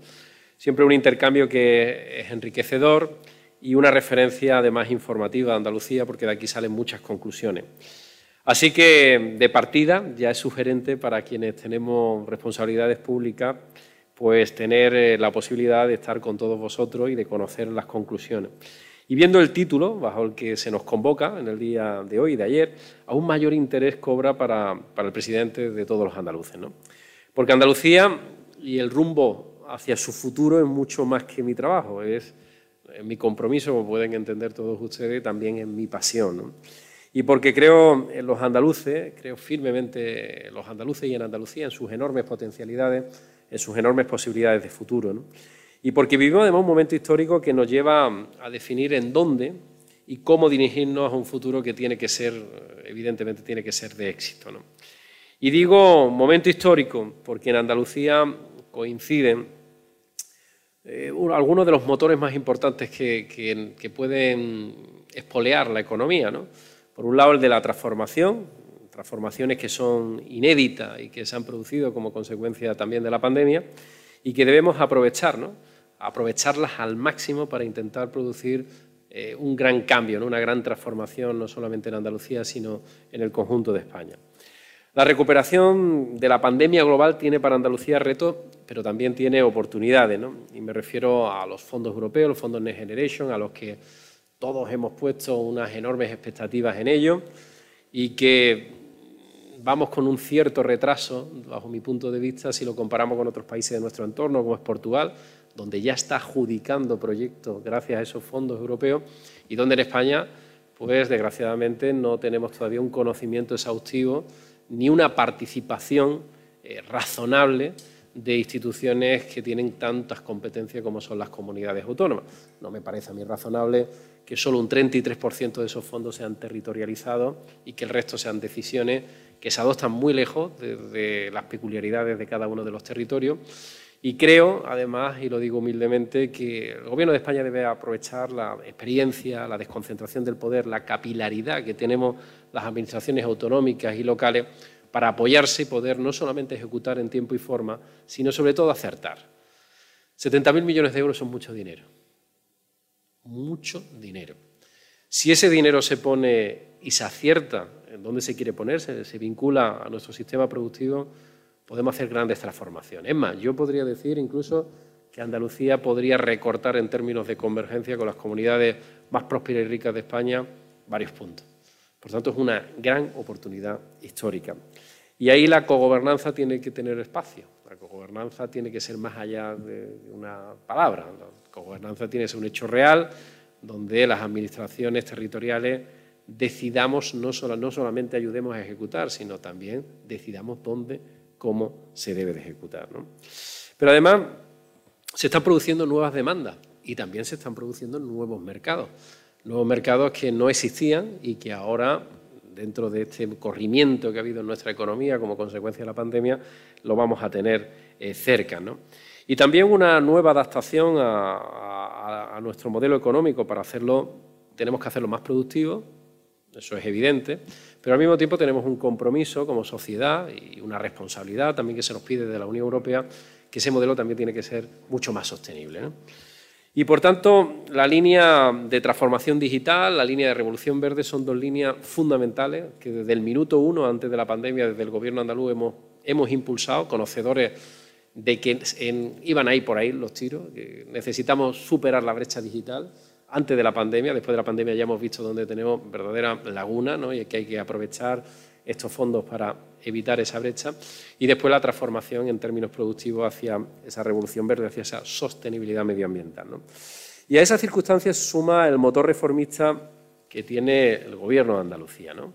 Siempre un intercambio que es enriquecedor y una referencia además informativa de Andalucía, porque de aquí salen muchas conclusiones. Así que, de partida, ya es sugerente para quienes tenemos responsabilidades públicas, pues tener eh, la posibilidad de estar con todos vosotros y de conocer las conclusiones. Y viendo el título bajo el que se nos convoca en el día de hoy y de ayer, aún mayor interés cobra para, el presidente de todos los andaluces. ¿no? Porque Andalucía y el rumbo hacia su futuro es mucho más que mi trabajo, es mi compromiso, como pueden entender todos ustedes, también es mi pasión. ¿no? y porque creo en los andaluces, creo firmemente en los andaluces y en Andalucía, en sus enormes potencialidades, en sus enormes posibilidades de futuro. Y porque vivimos además un momento histórico que nos lleva a definir en dónde y cómo dirigirnos a un futuro que tiene que ser, evidentemente, tiene que ser de éxito. Y digo momento histórico porque en Andalucía coinciden eh, algunos de los motores más importantes que, pueden espolear la economía. ¿no? Por un lado, el de la transformación, transformaciones que son inéditas y que se han producido como consecuencia también de la pandemia y que debemos aprovechar, ¿no? aprovecharlas al máximo para intentar producir eh, un gran cambio, una gran transformación, no solamente en Andalucía, sino en el conjunto de España. La recuperación de la pandemia global tiene para Andalucía retos, pero también tiene oportunidades. ¿no? Y me refiero a los fondos europeos, los fondos Next Generation, a los que todos hemos puesto unas enormes expectativas en ello y que vamos con un cierto retraso, bajo mi punto de vista, si lo comparamos con otros países de nuestro entorno, como es Portugal, donde ya está adjudicando proyectos gracias a esos fondos europeos y donde en España, pues desgraciadamente no tenemos todavía un conocimiento exhaustivo ni una participación eh, razonable de instituciones que tienen tantas competencias como son las comunidades autónomas. No me parece a mí razonable que solo un 33% de esos fondos sean territorializados y que el resto sean decisiones que se adoptan muy lejos de, las peculiaridades de cada uno de los territorios. Y creo, además, y lo digo humildemente, que el Gobierno de España debe aprovechar la experiencia, la desconcentración del poder, la capilaridad que tenemos las administraciones autonómicas y locales para apoyarse y poder no solamente ejecutar en tiempo y forma, sino sobre todo acertar. 70.000 millones de euros son mucho dinero mucho dinero. Si ese dinero se pone y se acierta en dónde se quiere poner, se, vincula a nuestro sistema productivo, podemos hacer grandes transformaciones. Es más, yo podría decir incluso que Andalucía podría recortar en términos de convergencia con las comunidades más prósperas y ricas de España varios puntos. Por tanto, es una gran oportunidad histórica. Y ahí la cogobernanza tiene que tener espacio. La cogobernanza tiene que ser más allá de una palabra. La cogobernanza tiene que ser un hecho real donde las administraciones territoriales decidamos, no, solo, no solamente ayudemos a ejecutar, sino también decidamos dónde, cómo se debe de ejecutar. Pero además se están produciendo nuevas demandas y también se están produciendo nuevos mercados. Nuevos mercados que no existían y que ahora, dentro de este corrimiento que ha habido en nuestra economía como consecuencia de la pandemia, lo vamos a tener eh, cerca. Y también una nueva adaptación a, a nuestro modelo económico para hacerlo, tenemos que hacerlo más productivo, eso es evidente, pero al mismo tiempo tenemos un compromiso como sociedad y una responsabilidad también que se nos pide de la Unión Europea, que ese modelo también tiene que ser mucho más sostenible. Y por tanto, la línea de transformación digital, la línea de revolución verde son dos líneas fundamentales que desde el minuto uno, antes de la pandemia, desde el Gobierno andaluz hemos, impulsado, conocedores de que iban a ir por ahí los tiros, necesitamos superar la brecha digital antes de la pandemia, después de la pandemia ya hemos visto dónde tenemos verdadera laguna ¿no? y que hay que aprovechar estos fondos para evitar esa brecha y después la transformación en términos productivos hacia esa revolución verde, hacia esa sostenibilidad medioambiental. Y a esa circunstancia suma el motor reformista que tiene el Gobierno de Andalucía. ¿no?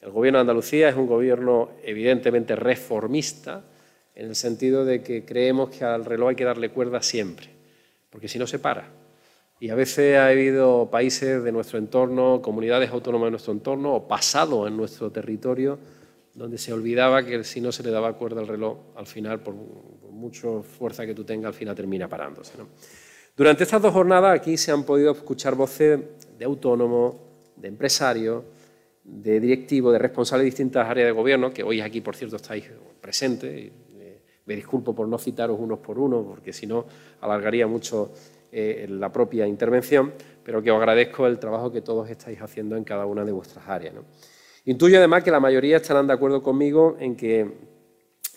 El Gobierno de Andalucía es un gobierno evidentemente reformista en el sentido de que creemos que al reloj hay que darle cuerda siempre, porque si no se para. Y a veces ha habido países de nuestro entorno, comunidades autónomas de nuestro entorno o pasado en nuestro territorio donde se olvidaba que si no se le daba cuerda al reloj, al final, por, mucha fuerza que tú tengas, al final termina parándose. Durante estas dos jornadas aquí se han podido escuchar voces de autónomos, de empresarios, de directivos, de responsables de distintas áreas de gobierno, que hoy aquí, por cierto, estáis presentes. Me disculpo por no citaros unos por uno, porque si no alargaría mucho eh, la propia intervención, pero que os agradezco el trabajo que todos estáis haciendo en cada una de vuestras áreas. Intuyo además que la mayoría estarán de acuerdo conmigo en que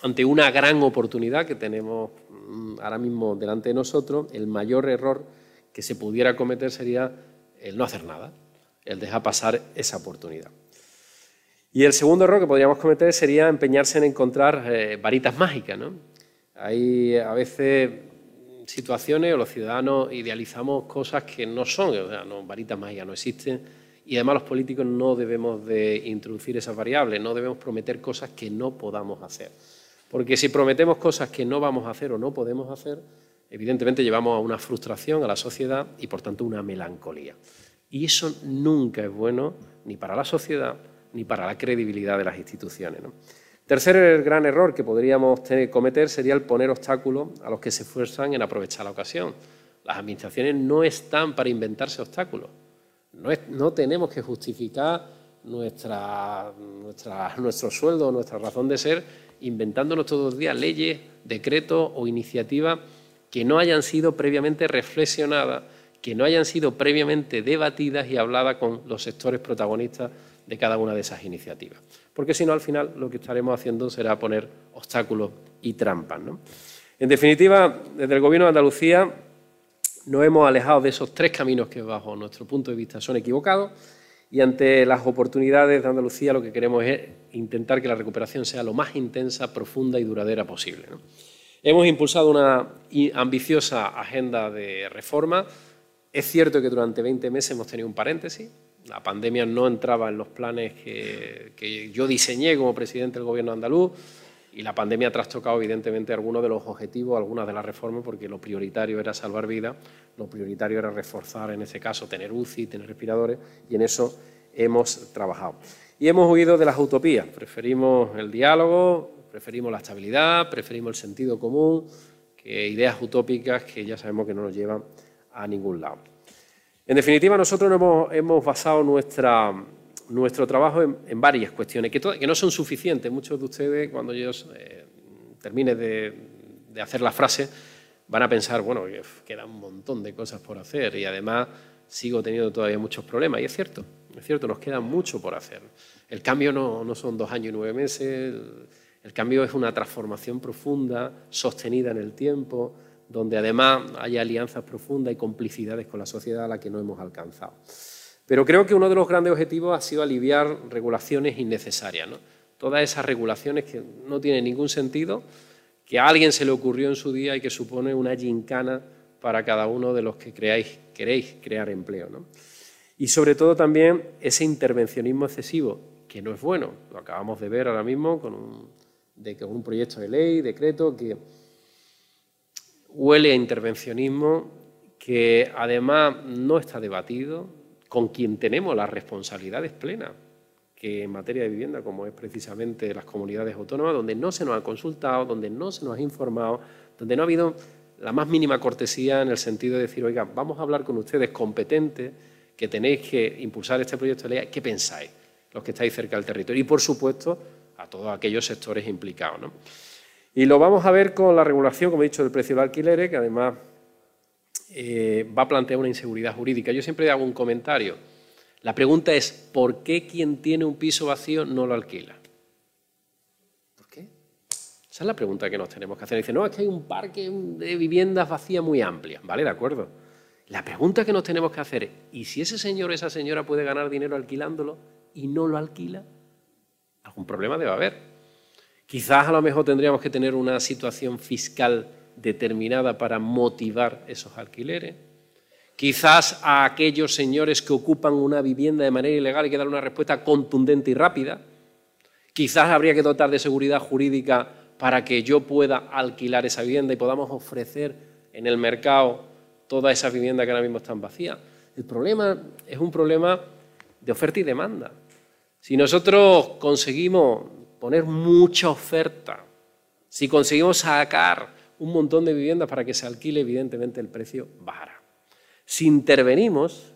ante una gran oportunidad que tenemos mm, ahora mismo delante de nosotros, el mayor error que se pudiera cometer sería el no hacer nada, el dejar pasar esa oportunidad. Y el segundo error que podríamos cometer sería empeñarse en encontrar eh, varitas mágicas. ¿no? Hay a veces situaciones o los ciudadanos idealizamos cosas que no son, o sea, no, varitas mágicas no existen y además los políticos no debemos de introducir esas variables, no debemos prometer cosas que no podamos hacer. Porque si prometemos cosas que no vamos a hacer o no podemos hacer, evidentemente llevamos a una frustración a la sociedad y por tanto una melancolía. Y eso nunca es bueno ni para la sociedad ni para la credibilidad de las instituciones. Tercer gran error que podríamos cometer sería el poner obstáculos a los que se esfuerzan en aprovechar la ocasión. Las administraciones no están para inventarse obstáculos. No, tenemos que justificar nuestro sueldo, nuestra razón de ser, inventándonos todos los días leyes, decretos o iniciativas que no hayan sido previamente reflexionadas, que no hayan sido previamente debatidas y habladas con los sectores protagonistas de cada una de esas iniciativas. Porque si no, al final lo que estaremos haciendo será poner obstáculos y trampas. En definitiva, desde el Gobierno de Andalucía nos hemos alejado de esos tres caminos que bajo nuestro punto de vista son equivocados y ante las oportunidades de Andalucía lo que queremos es intentar que la recuperación sea lo más intensa, profunda y duradera posible. Hemos impulsado una ambiciosa agenda de reforma. Es cierto que durante 20 meses hemos tenido un paréntesis, la pandemia no entraba en los planes que, yo diseñé como presidente del Gobierno andaluz y la pandemia ha trastocado evidentemente algunos de los objetivos, algunas de las reformas, porque lo prioritario era salvar vidas, lo prioritario era reforzar, en ese caso, tener UCI, tener respiradores, y en eso hemos trabajado. Y hemos huido de las utopías, preferimos el diálogo, preferimos la estabilidad, preferimos el sentido común, que ideas utópicas que ya sabemos que no nos llevan a ningún lado. En definitiva, nosotros hemos, basado nuestro trabajo en, varias cuestiones, que, no son suficientes. Muchos de ustedes, cuando yo eh, de, hacer la frase, van a pensar, bueno, que queda un montón de cosas por hacer y además sigo teniendo todavía muchos problemas. Y es cierto, es cierto, nos queda mucho por hacer. El cambio no son dos años y nueve meses, el cambio es una transformación profunda, sostenida en el tiempo, donde además hay alianzas profundas y complicidades con la sociedad a la que no hemos alcanzado. Pero creo que uno de los grandes objetivos ha sido aliviar regulaciones innecesarias. todas esas regulaciones que no tienen ningún sentido, que a alguien se le ocurrió en su día y que supone una gincana para cada uno de los que creáis, queréis crear empleo. Y sobre todo también ese intervencionismo excesivo, que no es bueno, lo acabamos de ver ahora mismo con un, de, un proyecto de ley, decreto, que huele a intervencionismo, que además no está debatido, con quien tenemos las responsabilidades plenas, que en materia de vivienda, como es precisamente las comunidades autónomas, donde no se nos ha consultado, donde no se nos ha informado, donde no ha habido la más mínima cortesía en el sentido de decir, oiga, vamos a hablar con ustedes competentes, que tenéis que impulsar este proyecto de ley, ¿qué pensáis? Los que estáis cerca del territorio. Y, por supuesto, a todos aquellos sectores implicados. Y lo vamos a ver con la regulación, como he dicho, del precio del alquiler, que además eh, va a plantear una inseguridad jurídica. Yo siempre hago un comentario. La pregunta es, ¿por qué quien tiene un piso vacío no lo alquila? ¿Por qué? Esa es la pregunta que nos tenemos que hacer. Dice, no, es que hay un parque de viviendas vacías muy amplio. Vale, de acuerdo. La pregunta que nos tenemos que hacer es, ¿y si ese señor o esa señora puede ganar dinero alquilándolo y no lo alquila? Algún problema debe haber. Quizás a lo mejor tendríamos que tener una situación fiscal determinada para motivar esos alquileres. Quizás a aquellos señores que ocupan una vivienda de manera ilegal hay que dar una respuesta contundente y rápida. Quizás habría que dotar de seguridad jurídica para que yo pueda alquilar esa vivienda y podamos ofrecer en el mercado todas esas viviendas que ahora mismo están vacías. El problema es un problema de oferta y demanda. Si nosotros conseguimos poner mucha oferta, si conseguimos sacar un montón de viviendas para que se alquile, evidentemente el precio bajará. Si intervenimos,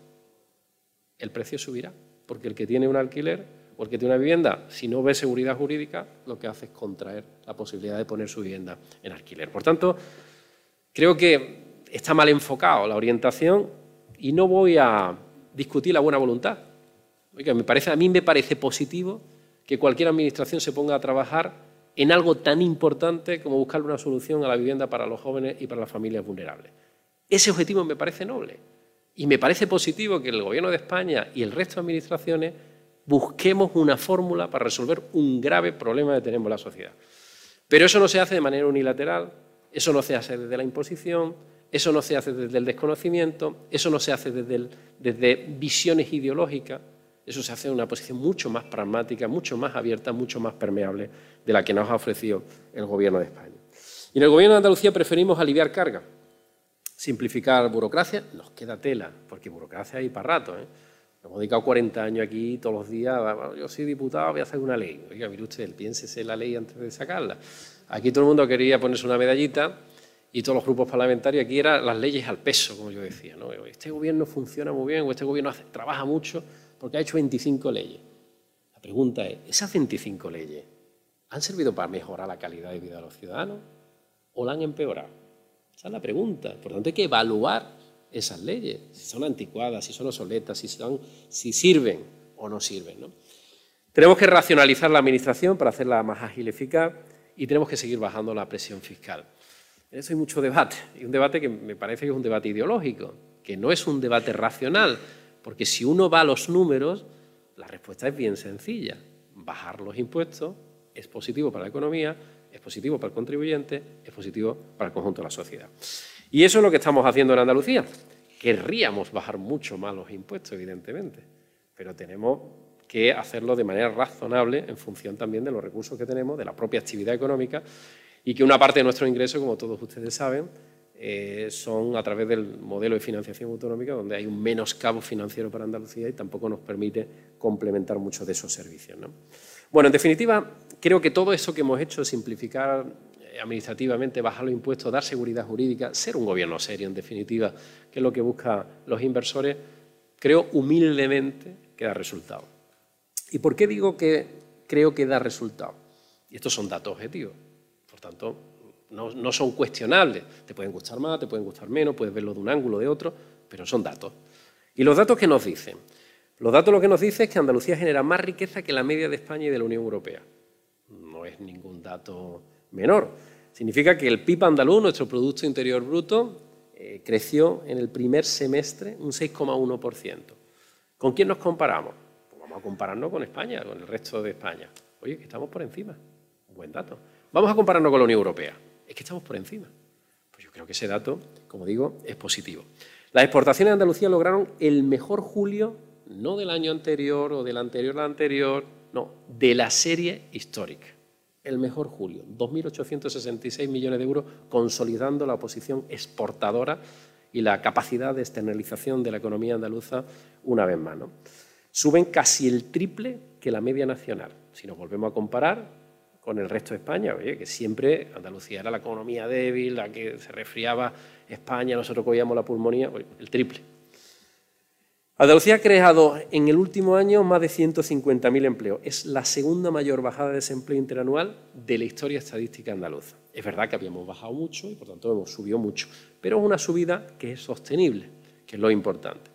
el precio subirá, porque el que tiene un alquiler o el que tiene una vivienda, si no ve seguridad jurídica, lo que hace es contraer la posibilidad de poner su vivienda en alquiler. Por tanto, creo que está mal enfocado la orientación y no voy a discutir la buena voluntad. Oiga, a mí me parece positivo que cualquier administración se ponga a trabajar en algo tan importante como buscar una solución a la vivienda para los jóvenes y para las familias vulnerables. Ese objetivo me parece noble y me parece positivo que el Gobierno de España y el resto de administraciones busquemos una fórmula para resolver un grave problema que tenemos en la sociedad. Pero eso no se hace de manera unilateral, eso no se hace desde la imposición, eso no se hace desde el desconocimiento, eso no se hace desde, desde visiones ideológicas. Eso se hace en una posición mucho más pragmática, mucho más abierta, mucho más permeable de la que nos ha ofrecido el Gobierno de España. Y en el Gobierno de Andalucía preferimos aliviar carga, simplificar burocracia. Nos queda tela, porque burocracia hay para rato. ¿eh? Nos hemos dedicado 40 años aquí todos los días. Yo soy diputado, voy a hacer una ley. Oiga, mire usted, piénsese la ley antes de sacarla. Aquí todo el mundo quería ponerse una medallita y todos los grupos parlamentarios aquí eran las leyes al peso, como yo decía. ¿no? Este gobierno funciona muy bien o este gobierno trabaja mucho porque ha hecho 25 leyes. La pregunta es, ¿esas 25 leyes han servido para mejorar la calidad de vida de los ciudadanos o la han empeorado? Esa es la pregunta. Por tanto, hay que evaluar esas leyes, si son anticuadas, si son obsoletas, si, sirven o no sirven. Tenemos que racionalizar la Administración para hacerla más ágil y eficaz y tenemos que seguir bajando la presión fiscal. En eso hay mucho debate, y un debate que me parece que es un debate ideológico, que no es un debate racional, porque si uno va a los números, la respuesta es bien sencilla. Bajar los impuestos es positivo para la economía, es positivo para el contribuyente, es positivo para el conjunto de la sociedad. Y eso es lo que estamos haciendo en Andalucía. Querríamos bajar mucho más los impuestos, evidentemente, pero tenemos que hacerlo de manera razonable en función también de los recursos que tenemos, de la propia actividad económica y que una parte de nuestros ingresos, como todos ustedes saben, eh, son a través del modelo de financiación autonómica, donde hay un menoscabo financiero para Andalucía y tampoco nos permite complementar muchos de esos servicios. Bueno, en definitiva, creo que todo eso que hemos hecho, simplificar eh, administrativamente, bajar los impuestos, dar seguridad jurídica, ser un gobierno serio, en definitiva, que es lo que buscan los inversores, creo humildemente que da resultado. ¿Y por qué digo que creo que da resultado? Y estos son datos objetivos. Por tanto, no, son cuestionables. Te pueden gustar más, te pueden gustar menos, puedes verlo de un ángulo, de otro, pero son datos. ¿Y los datos qué nos dicen? Los datos lo que nos dicen es que Andalucía genera más riqueza que la media de España y de la Unión Europea. No es ningún dato menor. Significa que el PIB andaluz, nuestro Producto Interior Bruto, eh, creció en el primer semestre un 6,1%. ¿Con quién nos comparamos? Pues vamos a compararnos con España, con el resto de España. Oye, que estamos por encima. buen dato. Vamos a compararnos con la Unión Europea. Es que estamos por encima. Pues yo creo que ese dato, como digo, es positivo. Las exportaciones de Andalucía lograron el mejor julio, no del año anterior o del anterior al anterior, no, de la serie histórica. El mejor julio, 2.866 millones de euros, consolidando la posición exportadora y la capacidad de externalización de la economía andaluza una vez más. Suben casi el triple que la media nacional. Si nos volvemos a comparar con el resto de España, oye, que siempre Andalucía era la economía débil, la que se resfriaba España, nosotros cogíamos la pulmonía, el triple. Andalucía ha creado en el último año más de 150.000 empleos. Es la segunda mayor bajada de desempleo interanual de la historia estadística andaluza. Es verdad que habíamos bajado mucho y por tanto hemos subido mucho, pero es una subida que es sostenible, que es lo importante.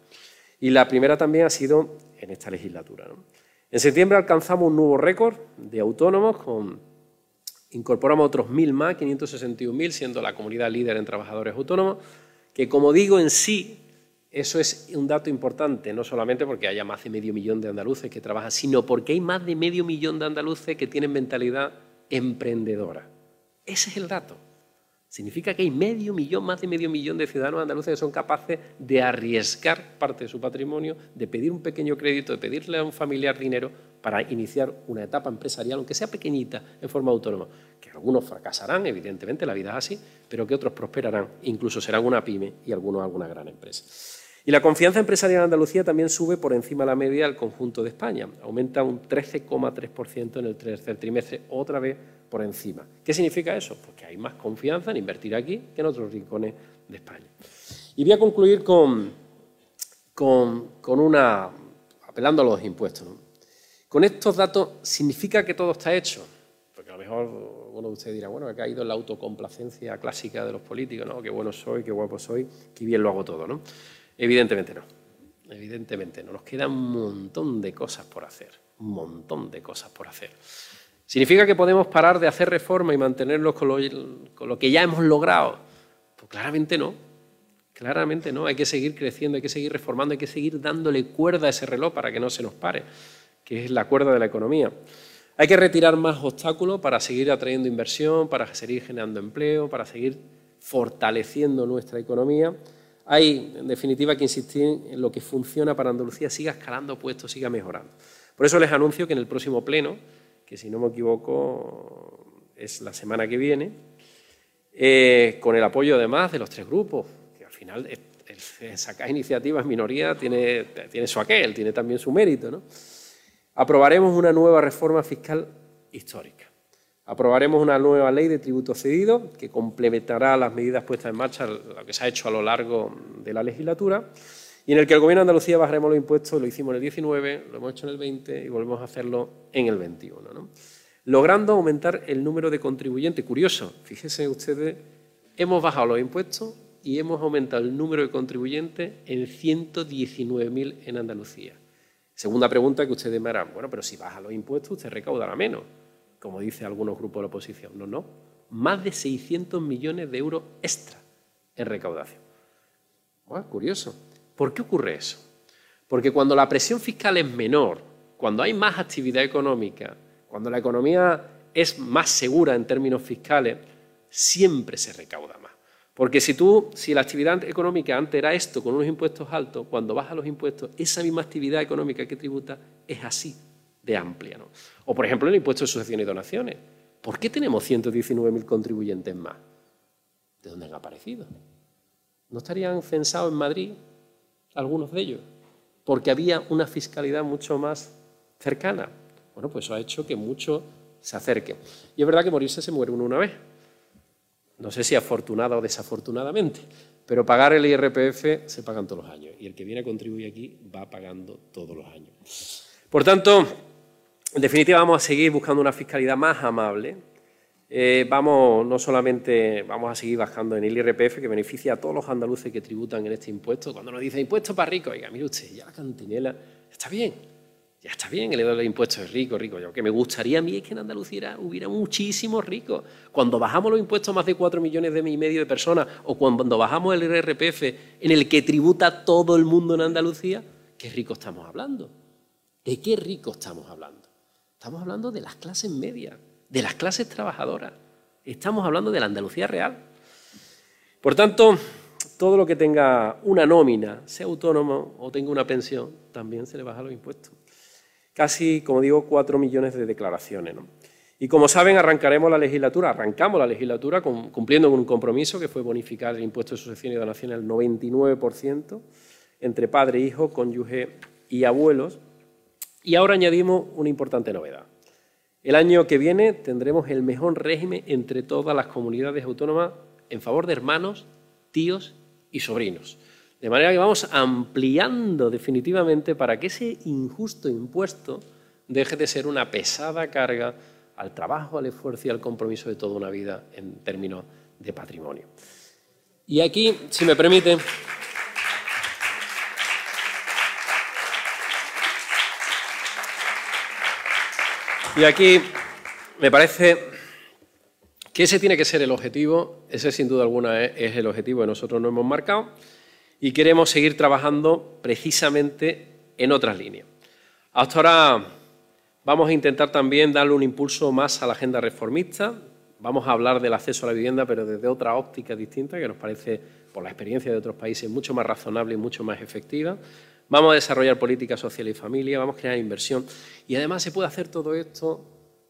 Y la primera también ha sido en esta legislatura. En septiembre alcanzamos un nuevo récord de autónomos, con, incorporamos otros 1.000 más, 561.000, siendo la comunidad líder en trabajadores autónomos, que como digo en sí eso es un dato importante, no solamente porque haya más de medio millón de andaluces que trabajan, sino porque hay más de medio millón de andaluces que tienen mentalidad emprendedora. Ese es el dato. Significa que hay medio millón, más de medio millón de ciudadanos andaluces que son capaces de arriesgar parte de su patrimonio, de pedir un pequeño crédito, de pedirle a un familiar dinero para iniciar una etapa empresarial, aunque sea pequeñita, en forma autónoma. Que algunos fracasarán, evidentemente, la vida es así, pero que otros prosperarán, incluso serán una pyme y algunos alguna gran empresa. Y la confianza empresarial en Andalucía también sube por encima de la media del conjunto de España. Aumenta un 13,3% en el tercer trimestre, otra vez por encima. ¿Qué significa eso? Pues que hay más confianza en invertir aquí que en otros rincones de España. Y voy a concluir con, con, una, apelando a los impuestos. Con estos datos, ¿significa que todo está hecho? Porque a lo mejor uno de ustedes dirá, bueno, ha caído en la autocomplacencia clásica de los políticos, ¿no? Qué bueno soy, qué guapo soy, qué bien lo hago todo, ¿no? Evidentemente no. Evidentemente no. Nos queda un montón de cosas por hacer. Un montón de cosas por hacer. ¿Significa que podemos parar de hacer reforma y mantenernos con lo, que ya hemos logrado? Pues claramente no. Claramente no. Hay que seguir creciendo, hay que seguir reformando, hay que seguir dándole cuerda a ese reloj para que no se nos pare, que es la cuerda de la economía. Hay que retirar más obstáculos para seguir atrayendo inversión, para seguir generando empleo, para seguir fortaleciendo nuestra economía hay, en definitiva, que insistir en lo que funciona para Andalucía siga escalando puestos, siga mejorando. Por eso les anuncio que en el próximo pleno, que si no me equivoco es la semana que viene, eh, con el apoyo además de los tres grupos, que al final sacar iniciativas minoría tiene, tiene su aquel, tiene también su mérito, ¿no? aprobaremos una nueva reforma fiscal histórica. Aprobaremos una nueva ley de tributo cedido que complementará las medidas puestas en marcha, lo que se ha hecho a lo largo de la legislatura, y en el que el Gobierno de Andalucía bajaremos los impuestos, lo hicimos en el 19, lo hemos hecho en el 20 y volvemos a hacerlo en el 21. Logrando aumentar el número de contribuyentes. Curioso, fíjense ustedes, hemos bajado los impuestos y hemos aumentado el número de contribuyentes en 119.000 en Andalucía. Segunda pregunta que ustedes me harán, bueno, pero si baja los impuestos, usted recaudará menos como dice algunos grupos de la oposición. No, no. Más de 600 millones de euros extra en recaudación. Curioso. ¿Por qué ocurre eso? Porque cuando la presión fiscal es menor, cuando hay más actividad económica, cuando la economía es más segura en términos fiscales, siempre se recauda más. Porque si tú, si la actividad económica antes era esto con unos impuestos altos, cuando baja los impuestos, esa misma actividad económica que tributa es así de amplia. ¿no? O, por ejemplo, el impuesto de sucesiones y donaciones. ¿Por qué tenemos 119.000 contribuyentes más? ¿De dónde han aparecido? ¿No estarían censados en Madrid algunos de ellos? Porque había una fiscalidad mucho más cercana. Bueno, pues eso ha hecho que muchos se acerquen. Y es verdad que morirse se muere uno una vez. No sé si afortunada o desafortunadamente, pero pagar el IRPF se pagan todos los años. Y el que viene a contribuir aquí va pagando todos los años. Por tanto, en definitiva, vamos a seguir buscando una fiscalidad más amable. Eh, vamos, no solamente vamos a seguir bajando en el IRPF, que beneficia a todos los andaluces que tributan en este impuesto. Cuando nos dicen impuesto para ricos, oiga, mire usted, ya la cantinela está bien, ya está bien, el de impuestos es rico, rico. Lo que me gustaría a mí es que en Andalucía hubiera muchísimos ricos. Cuando bajamos los impuestos a más de 4 millones de y medio de personas, o cuando bajamos el IRPF en el que tributa todo el mundo en Andalucía, ¿qué rico estamos hablando? ¿De qué rico estamos hablando? Estamos hablando de las clases medias, de las clases trabajadoras. Estamos hablando de la Andalucía real. Por tanto, todo lo que tenga una nómina, sea autónomo o tenga una pensión, también se le baja los impuestos. Casi, como digo, cuatro millones de declaraciones. Y como saben, arrancaremos la legislatura, arrancamos la legislatura cumpliendo con un compromiso que fue bonificar el impuesto de sucesión y donación al 99% entre padre, hijo, cónyuge y abuelos. Y ahora añadimos una importante novedad. El año que viene tendremos el mejor régimen entre todas las comunidades autónomas en favor de hermanos, tíos y sobrinos. De manera que vamos ampliando definitivamente para que ese injusto impuesto deje de ser una pesada carga al trabajo, al esfuerzo y al compromiso de toda una vida en términos de patrimonio. Y aquí, si me permite, Y aquí me parece que ese tiene que ser el objetivo, ese sin duda alguna es el objetivo que nosotros nos hemos marcado y queremos seguir trabajando precisamente en otras líneas. Hasta ahora vamos a intentar también darle un impulso más a la agenda reformista, vamos a hablar del acceso a la vivienda, pero desde otra óptica distinta, que nos parece, por la experiencia de otros países, mucho más razonable y mucho más efectiva. Vamos a desarrollar política social y familia, vamos a crear inversión. Y además se puede hacer todo esto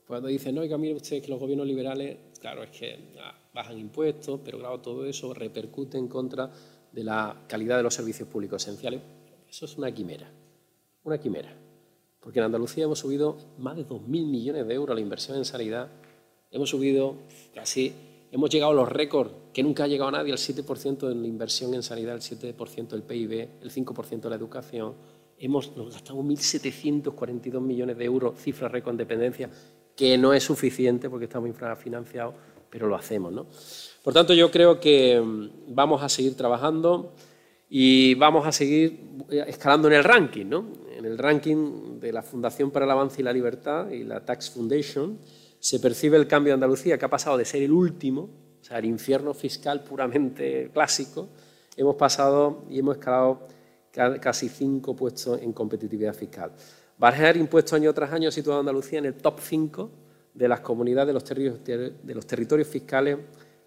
cuando dicen, no, oiga, mire usted que los gobiernos liberales, claro, es que ah, bajan impuestos, pero claro, todo eso repercute en contra de la calidad de los servicios públicos esenciales. Eso es una quimera, una quimera. Porque en Andalucía hemos subido más de 2.000 millones de euros la inversión en sanidad, hemos subido casi Hemos llegado a los récords que nunca ha llegado nadie, el 7% en la inversión en sanidad, el 7% del PIB, el 5% de la educación. Hemos, nos gastado 1.742 millones de euros, cifra récord en dependencia, que no es suficiente porque estamos infrafinanciados, pero lo hacemos. ¿no? Por tanto, yo creo que mm, vamos a seguir trabajando y vamos a seguir eh, escalando en el ranking, ¿no? en el ranking de la Fundación para el Avance y la Libertad y la Tax Foundation se percibe el cambio de Andalucía, que ha pasado de ser el último, o sea, el infierno fiscal puramente clásico, hemos pasado y hemos escalado casi cinco puestos en competitividad fiscal. Bajar impuestos año tras año ha situado a Andalucía en el top 5 de las comunidades de los, territorios fiscales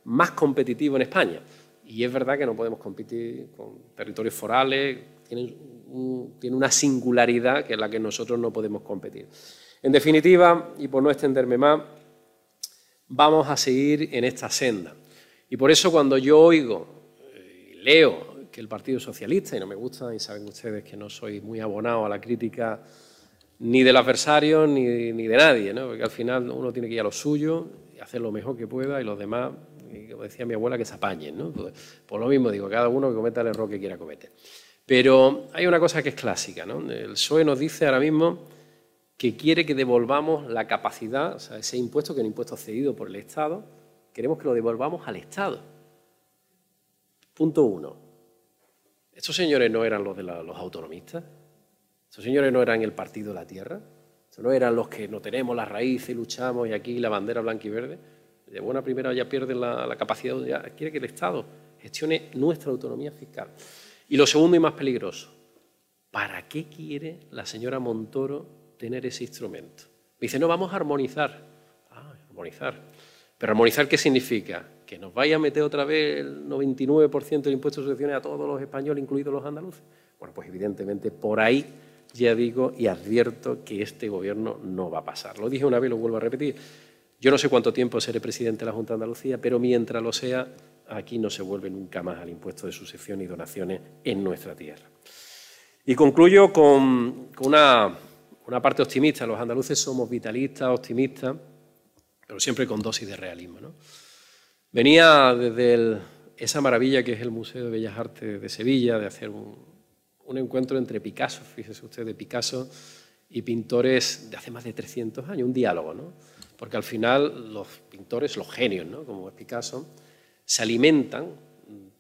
más competitivos en España. Y es verdad que no podemos competir con territorios forales, tienen una singularidad que es la que nosotros no podemos competir. En definitiva, y por no extenderme más, vamos a seguir en esta senda. Y por eso cuando yo oigo y eh, leo que el Partido Socialista, y no me gusta, y saben ustedes que no soy muy abonado a la crítica ni del adversario ni, de nadie, ¿no? porque al final uno tiene que ir a lo suyo y hacer lo mejor que pueda y los demás, como decía mi abuela, que se apañen. ¿no? Pues, por lo mismo digo, cada uno que cometa el error que quiera cometer. Pero hay una cosa que es clásica. ¿no? El PSOE nos dice ahora mismo que quiere que devolvamos la capacidad, o sea, ese impuesto que es un impuesto cedido por el Estado, queremos que lo devolvamos al Estado. Punto uno. Estos señores no eran los de los autonomistas, estos señores no eran el partido de la tierra, estos no eran los que no tenemos las raíces y luchamos y aquí la bandera blanca y verde. De buena primera ya pierden la, capacidad, quiere que el Estado gestione nuestra autonomía fiscal. Y lo segundo y más peligroso, ¿para qué quiere la señora Montoro tener ese instrumento. Me dice, no, vamos a armonizar. Ah, armonizar. Pero armonizar, ¿qué significa? ¿Que nos vaya a meter otra vez el 99% del impuesto de sucesiones a todos los españoles, incluidos los andaluces? Bueno, pues evidentemente por ahí ya digo y advierto que este gobierno no va a pasar. Lo dije una vez, lo vuelvo a repetir. Yo no sé cuánto tiempo seré presidente de la Junta de Andalucía, pero mientras lo sea, aquí no se vuelve nunca más al impuesto de sucesión y donaciones en nuestra tierra. Y concluyo con una una parte optimista. Los andaluces somos vitalistas, optimistas, pero siempre con dosis de realismo. Venía desde esa maravilla que es el Museo de Bellas Artes de Sevilla, de hacer un, encuentro entre Picasso, fíjese usted, de Picasso y pintores de hace más de 300 años, un diálogo, ¿no? porque al final los pintores, los genios, ¿no? como es Picasso, se alimentan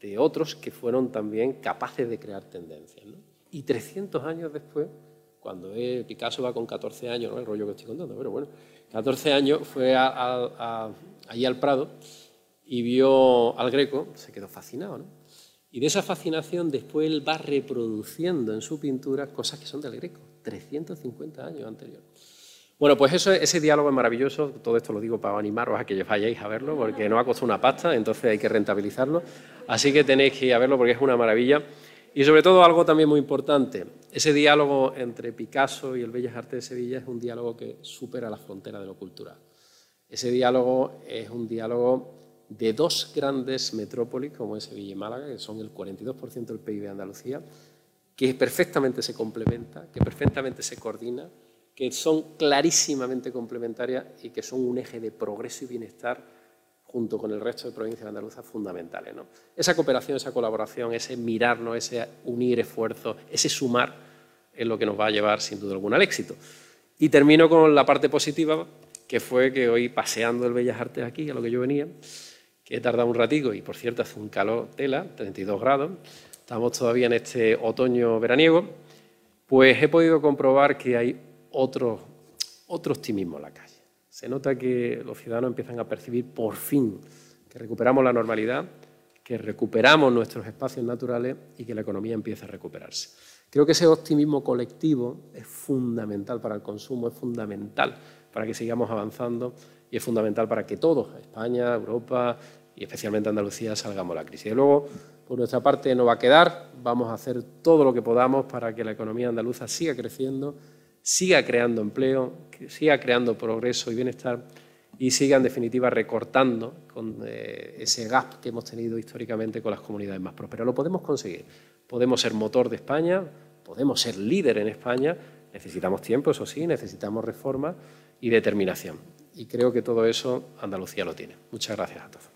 de otros que fueron también capaces de crear tendencias. Y 300 años después cuando Picasso va con 14 años, ¿no? el rollo que estoy contando, pero bueno, 14 años fue allí al Prado y vio al Greco, se quedó fascinado, ¿no? Y de esa fascinación después él va reproduciendo en su pintura cosas que son del Greco, 350 años anterior. Bueno, pues eso, ese diálogo es maravilloso. Todo esto lo digo para animaros a que vayáis a verlo, porque no ha costado una pasta, entonces hay que rentabilizarlo. Así que tenéis que ir a verlo porque es una maravilla. Y sobre todo algo también muy importante, ese diálogo entre Picasso y el Bellas Artes de Sevilla es un diálogo que supera la frontera de lo cultural. Ese diálogo es un diálogo de dos grandes metrópolis como es Sevilla y Málaga, que son el 42% del PIB de Andalucía, que perfectamente se complementa, que perfectamente se coordina, que son clarísimamente complementarias y que son un eje de progreso y bienestar junto con el resto de provincias andaluzas fundamentales. ¿no? Esa cooperación, esa colaboración, ese mirarnos, ese unir esfuerzos, ese sumar es lo que nos va a llevar sin duda alguna al éxito. Y termino con la parte positiva, que fue que hoy paseando el Bellas Artes aquí, a lo que yo venía, que he tardado un ratico y por cierto hace un calor tela, 32 grados, estamos todavía en este otoño veraniego, pues he podido comprobar que hay otro, otro optimismo en la calle. Se nota que los ciudadanos empiezan a percibir por fin que recuperamos la normalidad, que recuperamos nuestros espacios naturales y que la economía empieza a recuperarse. Creo que ese optimismo colectivo es fundamental para el consumo, es fundamental para que sigamos avanzando y es fundamental para que todos, España, Europa y especialmente Andalucía, salgamos de la crisis. Y luego, por nuestra parte, no va a quedar, vamos a hacer todo lo que podamos para que la economía andaluza siga creciendo, siga creando empleo, siga creando progreso y bienestar y siga, en definitiva, recortando con eh, ese gap que hemos tenido históricamente con las comunidades más prósperas. Lo podemos conseguir. Podemos ser motor de España, podemos ser líder en España. Necesitamos tiempo, eso sí, necesitamos reforma y determinación. Y creo que todo eso Andalucía lo tiene. Muchas gracias a todos.